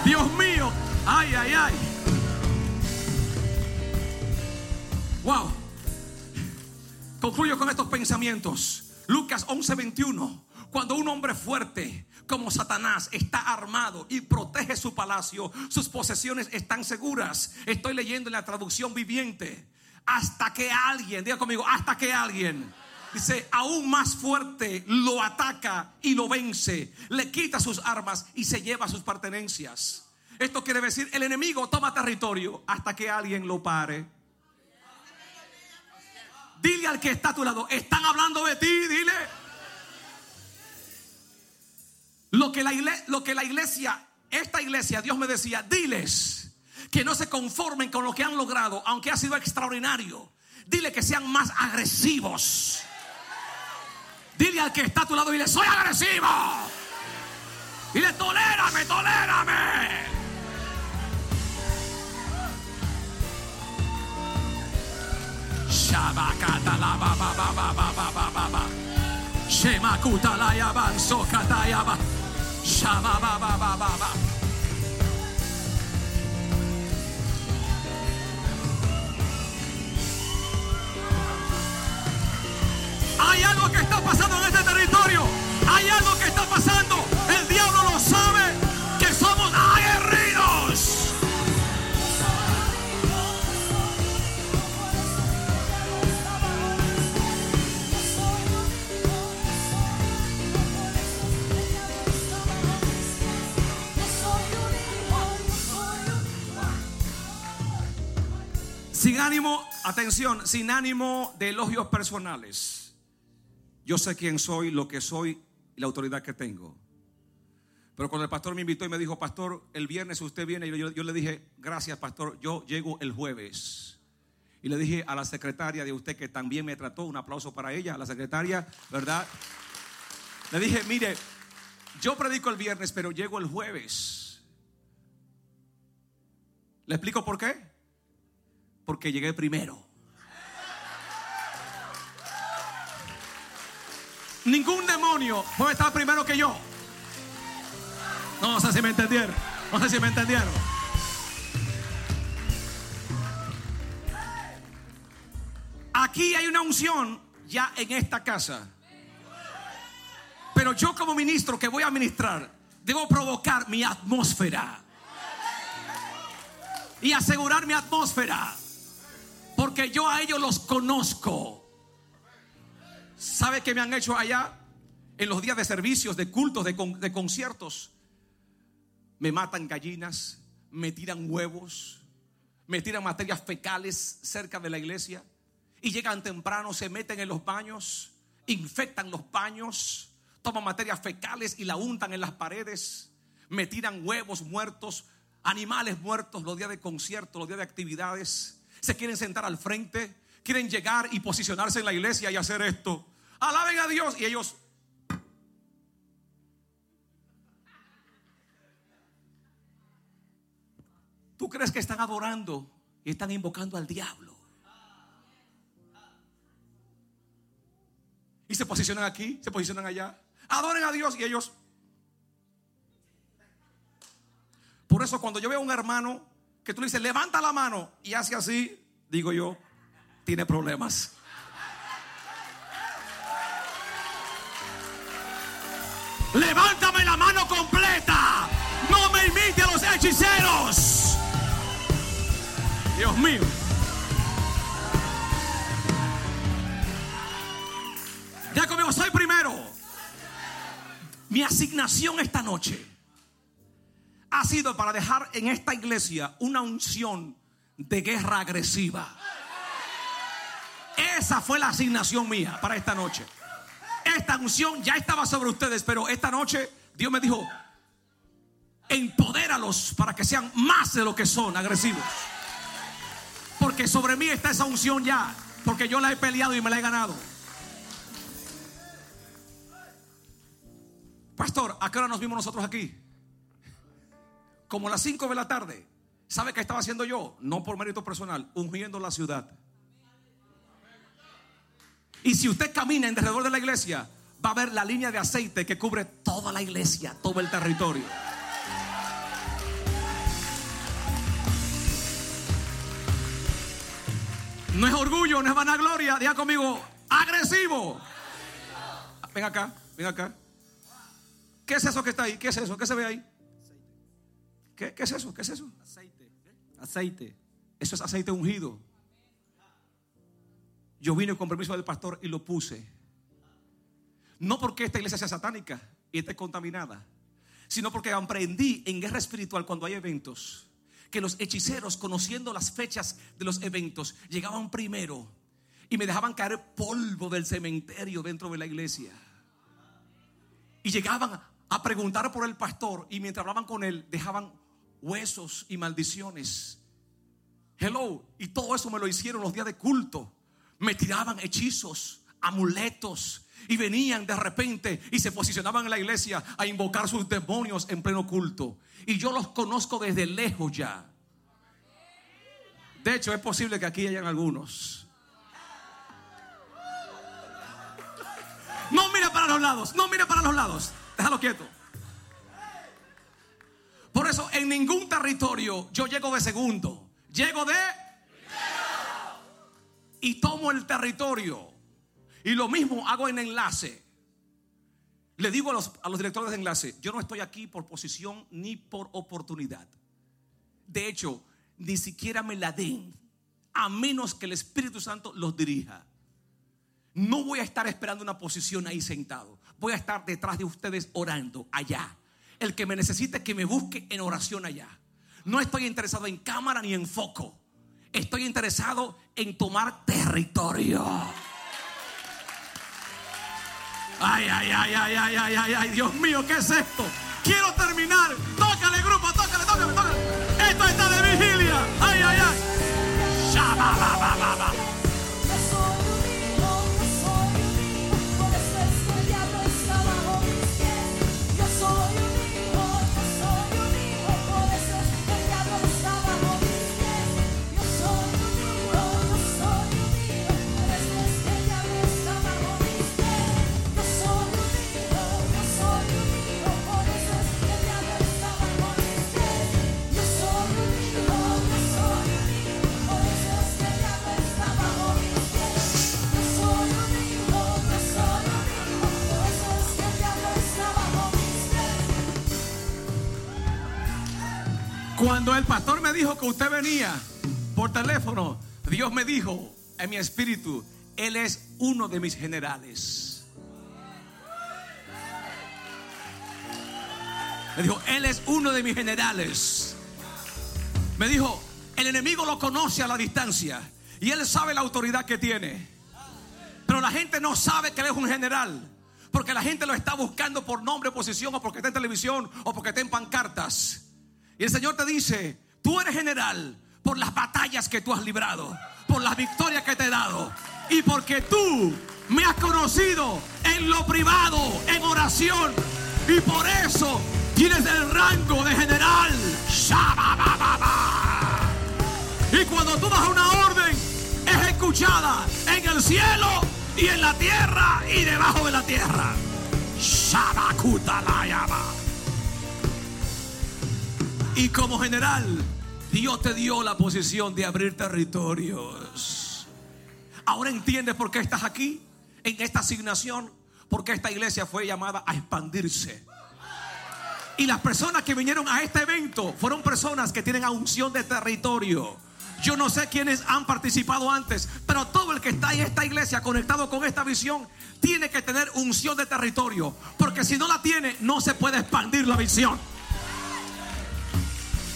Dios mío. Ay, ay, ay. Wow. Concluyo con estos pensamientos. Lucas 11:21. Cuando un hombre fuerte como Satanás está armado y protege su palacio, sus posesiones están seguras. Estoy leyendo en la traducción viviente. Hasta que alguien, diga conmigo, hasta que alguien, dice, aún más fuerte lo ataca y lo vence, le quita sus armas y se lleva sus pertenencias. Esto quiere decir, el enemigo toma territorio hasta que alguien lo pare. Dile al que está a tu lado, están hablando de ti, dile. Lo que, la iglesia, esta iglesia, Dios me decía, diles que no se conformen con lo que han logrado, aunque ha sido extraordinario. Dile que sean más agresivos. Dile al que está a tu lado, dile, soy agresivo. Dile, tolérame, tolérame. Hay algo que está pasando en este territorio. Hay algo que está pasando. El diablo lo sabe. Ánimo, atención, sin ánimo de elogios personales. Yo sé quién soy, lo que soy y la autoridad que tengo. Pero cuando el pastor me invitó y me dijo, pastor, el viernes usted viene, yo, yo le dije, gracias, pastor, yo llego el jueves. Y le dije a la secretaria de usted que también me trató, un aplauso para ella, a la secretaria, ¿verdad? Le dije, mire, yo predico el viernes, pero llego el jueves. ¿Le explico por qué? Porque llegué primero. Ningún demonio puede estar primero que yo. No, sé si me entendieron. No sé si me entendieron. Aquí hay una unción ya en esta casa. Pero yo como ministro que voy a ministrar, debo provocar mi atmósfera. y asegurar mi atmósfera. Porque yo a ellos los conozco. ¿Sabe qué me han hecho allá? En los días de servicios, de cultos, de, conciertos. Me matan gallinas, me tiran huevos, me tiran materias fecales cerca de la iglesia. Y llegan temprano, se meten en los baños, infectan los baños, toman materias fecales y la untan en las paredes. Me tiran huevos muertos, animales muertos los días de conciertos, los días de actividades. Se quieren sentar al frente, quieren llegar y posicionarse en la iglesia y hacer esto. Alaben a Dios y ellos... ¿Tú crees que están adorando y están invocando al diablo? Y se posicionan aquí, se posicionan allá. Adoren a Dios y ellos... Por eso cuando yo veo a un hermano que tú le dices, levanta la mano y hace así, digo yo, tiene problemas. Levántame la mano completa. No me imite a los hechiceros. Dios mío. Ya conmigo, soy primero. Mi asignación esta noche ha sido para dejar en esta iglesia una unción de guerra agresiva. Esa fue la asignación mía para esta noche. Esta unción ya estaba sobre ustedes, pero esta noche Dios me dijo, empodéralos para que sean más de lo que son agresivos. Porque sobre mí está esa unción ya, porque yo la he peleado y me la he ganado. Pastor, ¿a qué hora nos vimos nosotros aquí? Como las 5 de la tarde. ¿Sabe qué estaba haciendo yo? No por mérito personal, ungiendo la ciudad. Y si usted camina en alrededor de la iglesia, va a ver la línea de aceite que cubre toda la iglesia, todo el territorio. No es orgullo, no es vanagloria. Diga conmigo, agresivo. Ven acá, ven acá. ¿Qué es eso que está ahí? ¿Qué es eso? ¿Qué se ve ahí? ¿Qué, qué es eso? ¿Qué es eso? Aceite. Aceite. Eso es aceite ungido. Yo vine con permiso del pastor y lo puse. No porque esta iglesia sea satánica y esté contaminada, sino porque aprendí en guerra espiritual cuando hay eventos que los hechiceros, conociendo las fechas de los eventos, llegaban primero y me dejaban caer polvo del cementerio dentro de la iglesia. Y llegaban a preguntar por el pastor y mientras hablaban con él dejaban huesos y maldiciones. Hello, y todo eso me lo hicieron los días de culto me tiraban hechizos, amuletos. Y venían de repente y se posicionaban en la iglesia a invocar sus demonios en pleno culto. Y yo los conozco desde lejos ya. De hecho, es posible que aquí hayan algunos. No mire para los lados, no mire para los lados. Déjalo quieto. Por eso en ningún territorio yo llego de segundo. Llego de y tomo el territorio. Y lo mismo hago en enlace. Le digo a los, a los directores de enlace, yo no estoy aquí por posición ni por oportunidad. De hecho, ni siquiera me la den, a menos que el Espíritu Santo los dirija. No voy a estar esperando una posición ahí sentado. Voy a estar detrás de ustedes orando allá. El que me necesite que me busque en oración allá. No estoy interesado en cámara ni en foco. Estoy interesado en tomar territorio. Ay, ay, ay, ay, ay, ay, ay, ay, Dios mío, ¿qué es esto? Quiero terminar. Tócale, grupo, tócale, tócale, tócale. Esto está de vigilia. Ay, ay, ay. Cuando el pastor me dijo que usted venía por teléfono, Dios me dijo en mi espíritu, Él es uno de mis generales. Me dijo, Él es uno de mis generales. Me dijo, el enemigo lo conoce a la distancia y Él sabe la autoridad que tiene. Pero la gente no sabe que Él es un general. Porque la gente lo está buscando por nombre, posición, o porque está en televisión, o porque está en pancartas. Y el Señor te dice, tú eres general por las batallas que tú has librado, por las victorias que te he dado. Y porque tú me has conocido en lo privado, en oración. Y por eso tienes el rango de general. Y cuando tú das una orden, es escuchada en el cielo y en la tierra y debajo de la tierra. Y como general, Dios te dio la posición de abrir territorios. Ahora entiendes por qué estás aquí, en esta asignación, porque esta iglesia fue llamada a expandirse. Y las personas que vinieron a este evento fueron personas que tienen unción de territorio yo no sé quiénes han participado antes, pero todo el que está en esta iglesia conectado con esta visión tiene que tener unción de territorio, porque si no la tiene, no se puede expandir la visión.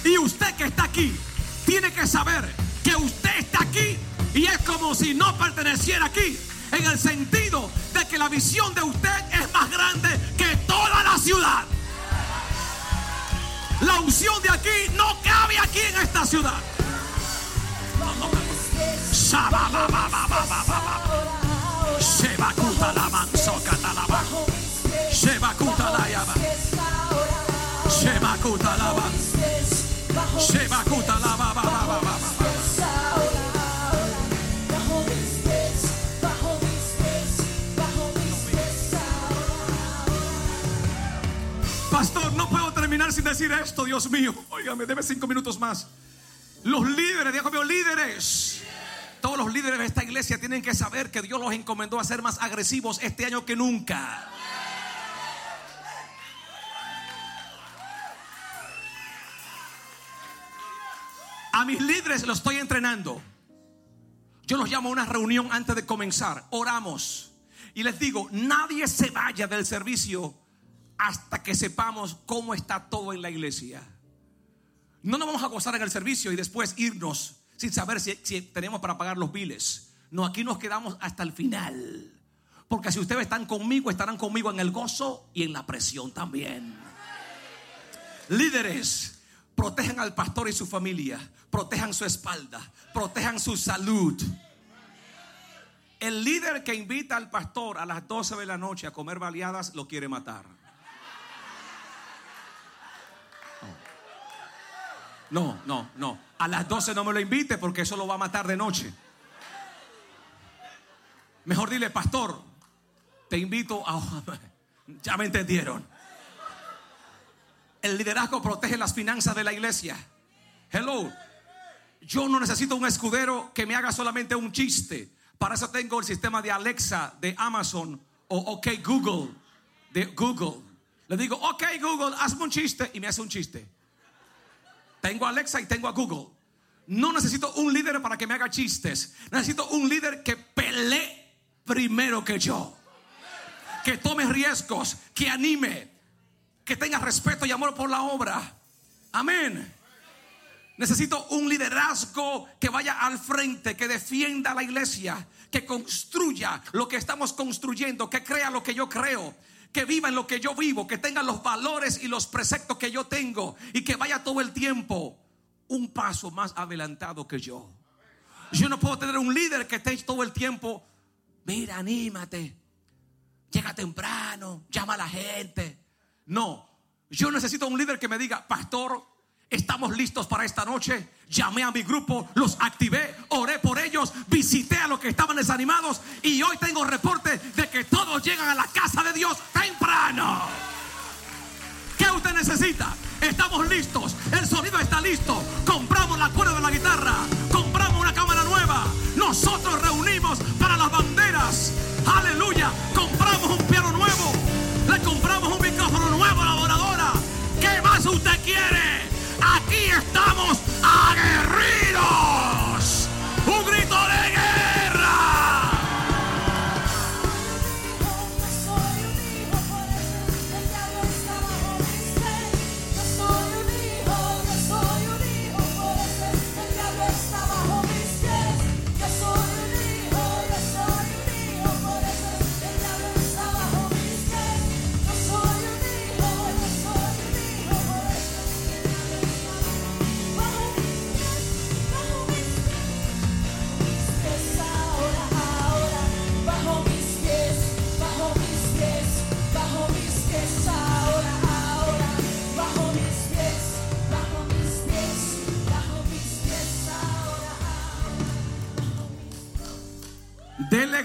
Y usted que está aquí, tiene que saber que usted está aquí y es como si no perteneciera aquí, en el sentido de que la visión de usted es más grande que toda la ciudad. La unción de aquí no cabe aquí en esta ciudad. Talaba. Shebakuta la Pastor, no puedo terminar sin decir esto, Dios mío. Óigame, debe cinco minutos más. Los líderes, Dios mío, líderes. Todos los líderes de esta iglesia tienen que saber que Dios los encomendó a ser más agresivos este año que nunca. A mis líderes los estoy entrenando. Yo los llamo a una reunión antes de comenzar. Oramos. Y les digo, nadie se vaya del servicio hasta que sepamos cómo está todo en la iglesia. No nos vamos a gozar en el servicio y después irnos sin saber si, tenemos para pagar los biles. No, aquí nos quedamos hasta el final. Porque si ustedes están conmigo, estarán conmigo en el gozo y en la presión también. Líderes, protejan al pastor y su familia, protejan su espalda, protejan su salud. El líder que invita al pastor a las 12 de la noche a comer baleadas lo quiere matar. No, no, no. A las 12 no me lo invite porque eso lo va a matar de noche. Mejor dile, pastor, te invito a... ya me entendieron. El liderazgo protege las finanzas de la iglesia. Hello. Yo no necesito un escudero que me haga solamente un chiste. Para eso tengo el sistema de Alexa de Amazon o OK Google de Google. Le digo, OK Google, hazme un chiste y me hace un chiste. Tengo Alexa y tengo a Google. No necesito un líder para que me haga chistes. Necesito un líder que pelee primero que yo. Que tome riesgos, que anime, que tenga respeto y amor por la obra. Amén. Necesito un liderazgo que vaya al frente, que defienda la iglesia, que construya lo que estamos construyendo, que crea lo que yo creo, que viva en lo que yo vivo, que tenga los valores y los preceptos que yo tengo y que vaya todo el tiempo un paso más adelantado que yo. Yo no puedo tener un líder que esté todo el tiempo, mira, anímate, llega temprano, llama a la gente. No, yo necesito un líder que me diga, pastor, estamos listos para esta noche. Llamé a mi grupo, los activé, oré por ellos, visité a los que estaban desanimados y hoy tengo reporte de que todos llegan a la casa de Dios temprano. ¿Qué usted necesita? Estamos listos, el sonido está listo. Compramos la cuerda de la guitarra, compramos una cámara nueva. Nosotros reunimos para las banderas. Aleluya, compramos un piano nuevo, le compramos quiere. Aquí estamos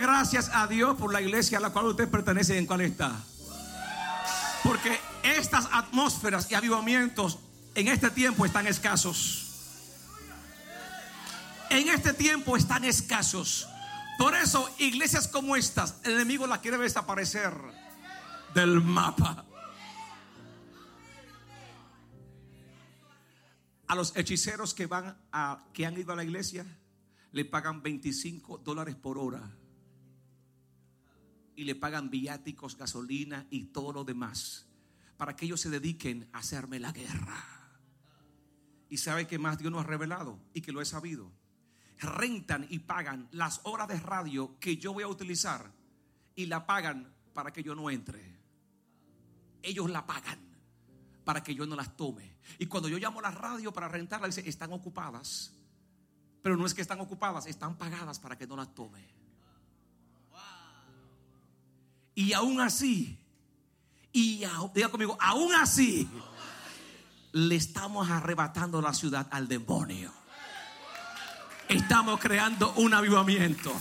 gracias a Dios por la iglesia a la cual usted pertenece y en cuál está. Porque estas atmósferas y avivamientos en este tiempo están escasos. En este tiempo están escasos. Por eso, iglesias como estas, el enemigo la quiere desaparecer del mapa. A los hechiceros que van a que han ido a la iglesia le pagan 25 dólares por hora. Y le pagan viáticos, gasolina y todo lo demás para que ellos se dediquen a hacerme la guerra. Y sabe que más Dios nos ha revelado y que lo he sabido. Rentan y pagan las horas de radio que yo voy a utilizar y la pagan para que yo no entre. Ellos la pagan para que yo no las tome. Y cuando yo llamo a la radio para rentarla, dice, están ocupadas. Pero no es que están ocupadas, están pagadas para que no las tome. Y aún así, y diga conmigo, aún así, le estamos arrebatando la ciudad al demonio. Estamos creando un avivamiento.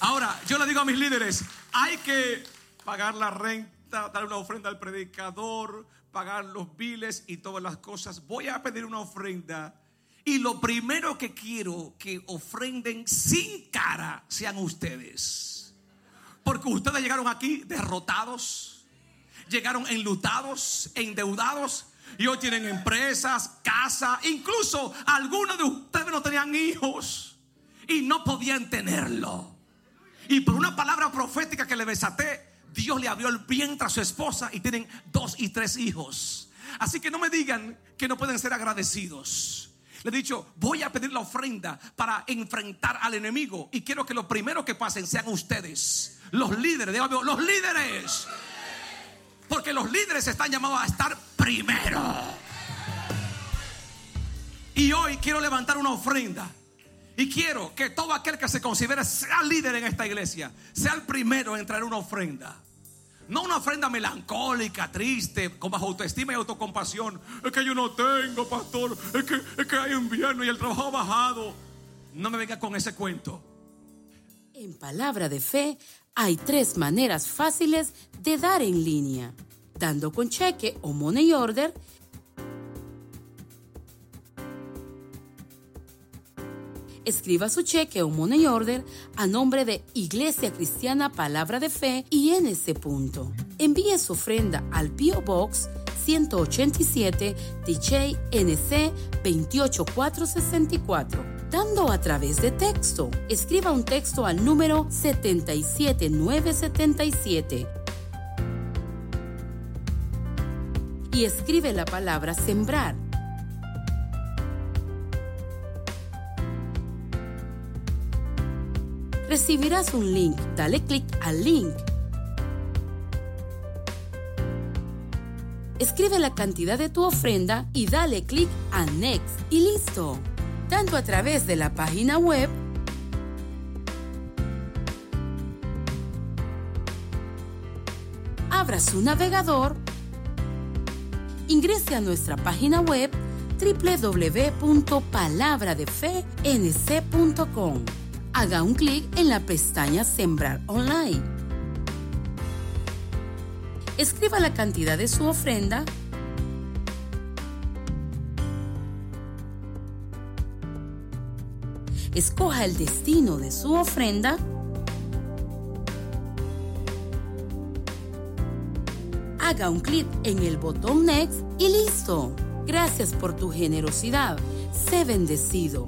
Ahora, yo le digo a mis líderes, hay que pagar la renta, dar una ofrenda al predicador, pagar los biles y todas las cosas. Voy a pedir una ofrenda y lo primero que quiero que ofrenden sin cara sean ustedes. Porque ustedes llegaron aquí derrotados, llegaron enlutados, endeudados. Y hoy tienen empresas, casa, incluso algunos de ustedes no tenían hijos y no podían tenerlo. Y por una palabra profética que le desaté, Dios le abrió el vientre a su esposa y tienen dos y tres hijos. Así que no me digan que no pueden ser agradecidos. Le he dicho, voy a pedir la ofrenda para enfrentar al enemigo. Y quiero que lo primero que pasen sean ustedes, los líderes. Los líderes. Porque los líderes están llamados a estar primero. Y hoy quiero levantar una ofrenda. Y quiero que todo aquel que se considere sea líder en esta iglesia, sea el primero en traer una ofrenda. No una ofrenda melancólica, triste, con bajo autoestima y autocompasión. Es que yo no tengo, pastor. Es que, es que hay invierno y el trabajo ha bajado. No me venga con ese cuento. En palabra de fe hay tres maneras fáciles de dar en línea. Dando con cheque o money order escriba su cheque o money order a nombre de Iglesia Cristiana Palabra de Fe y en ese punto. Envíe su ofrenda al P.O. Box 187 DJ NC 28464. Dando a través de texto. Escriba un texto al número 77977. Y escribe la palabra sembrar recibirás un link. Dale clic al link. Escribe la cantidad de tu ofrenda y dale clic a Next y listo. Tanto a través de la página web abra su navegador, ingrese a nuestra página web www.palabradefenc.com haga un clic en la pestaña Sembrar Online. Escriba la cantidad de su ofrenda. Escoja el destino de su ofrenda. Haga un clic en el botón Next y listo. Gracias por tu generosidad. Sé bendecido.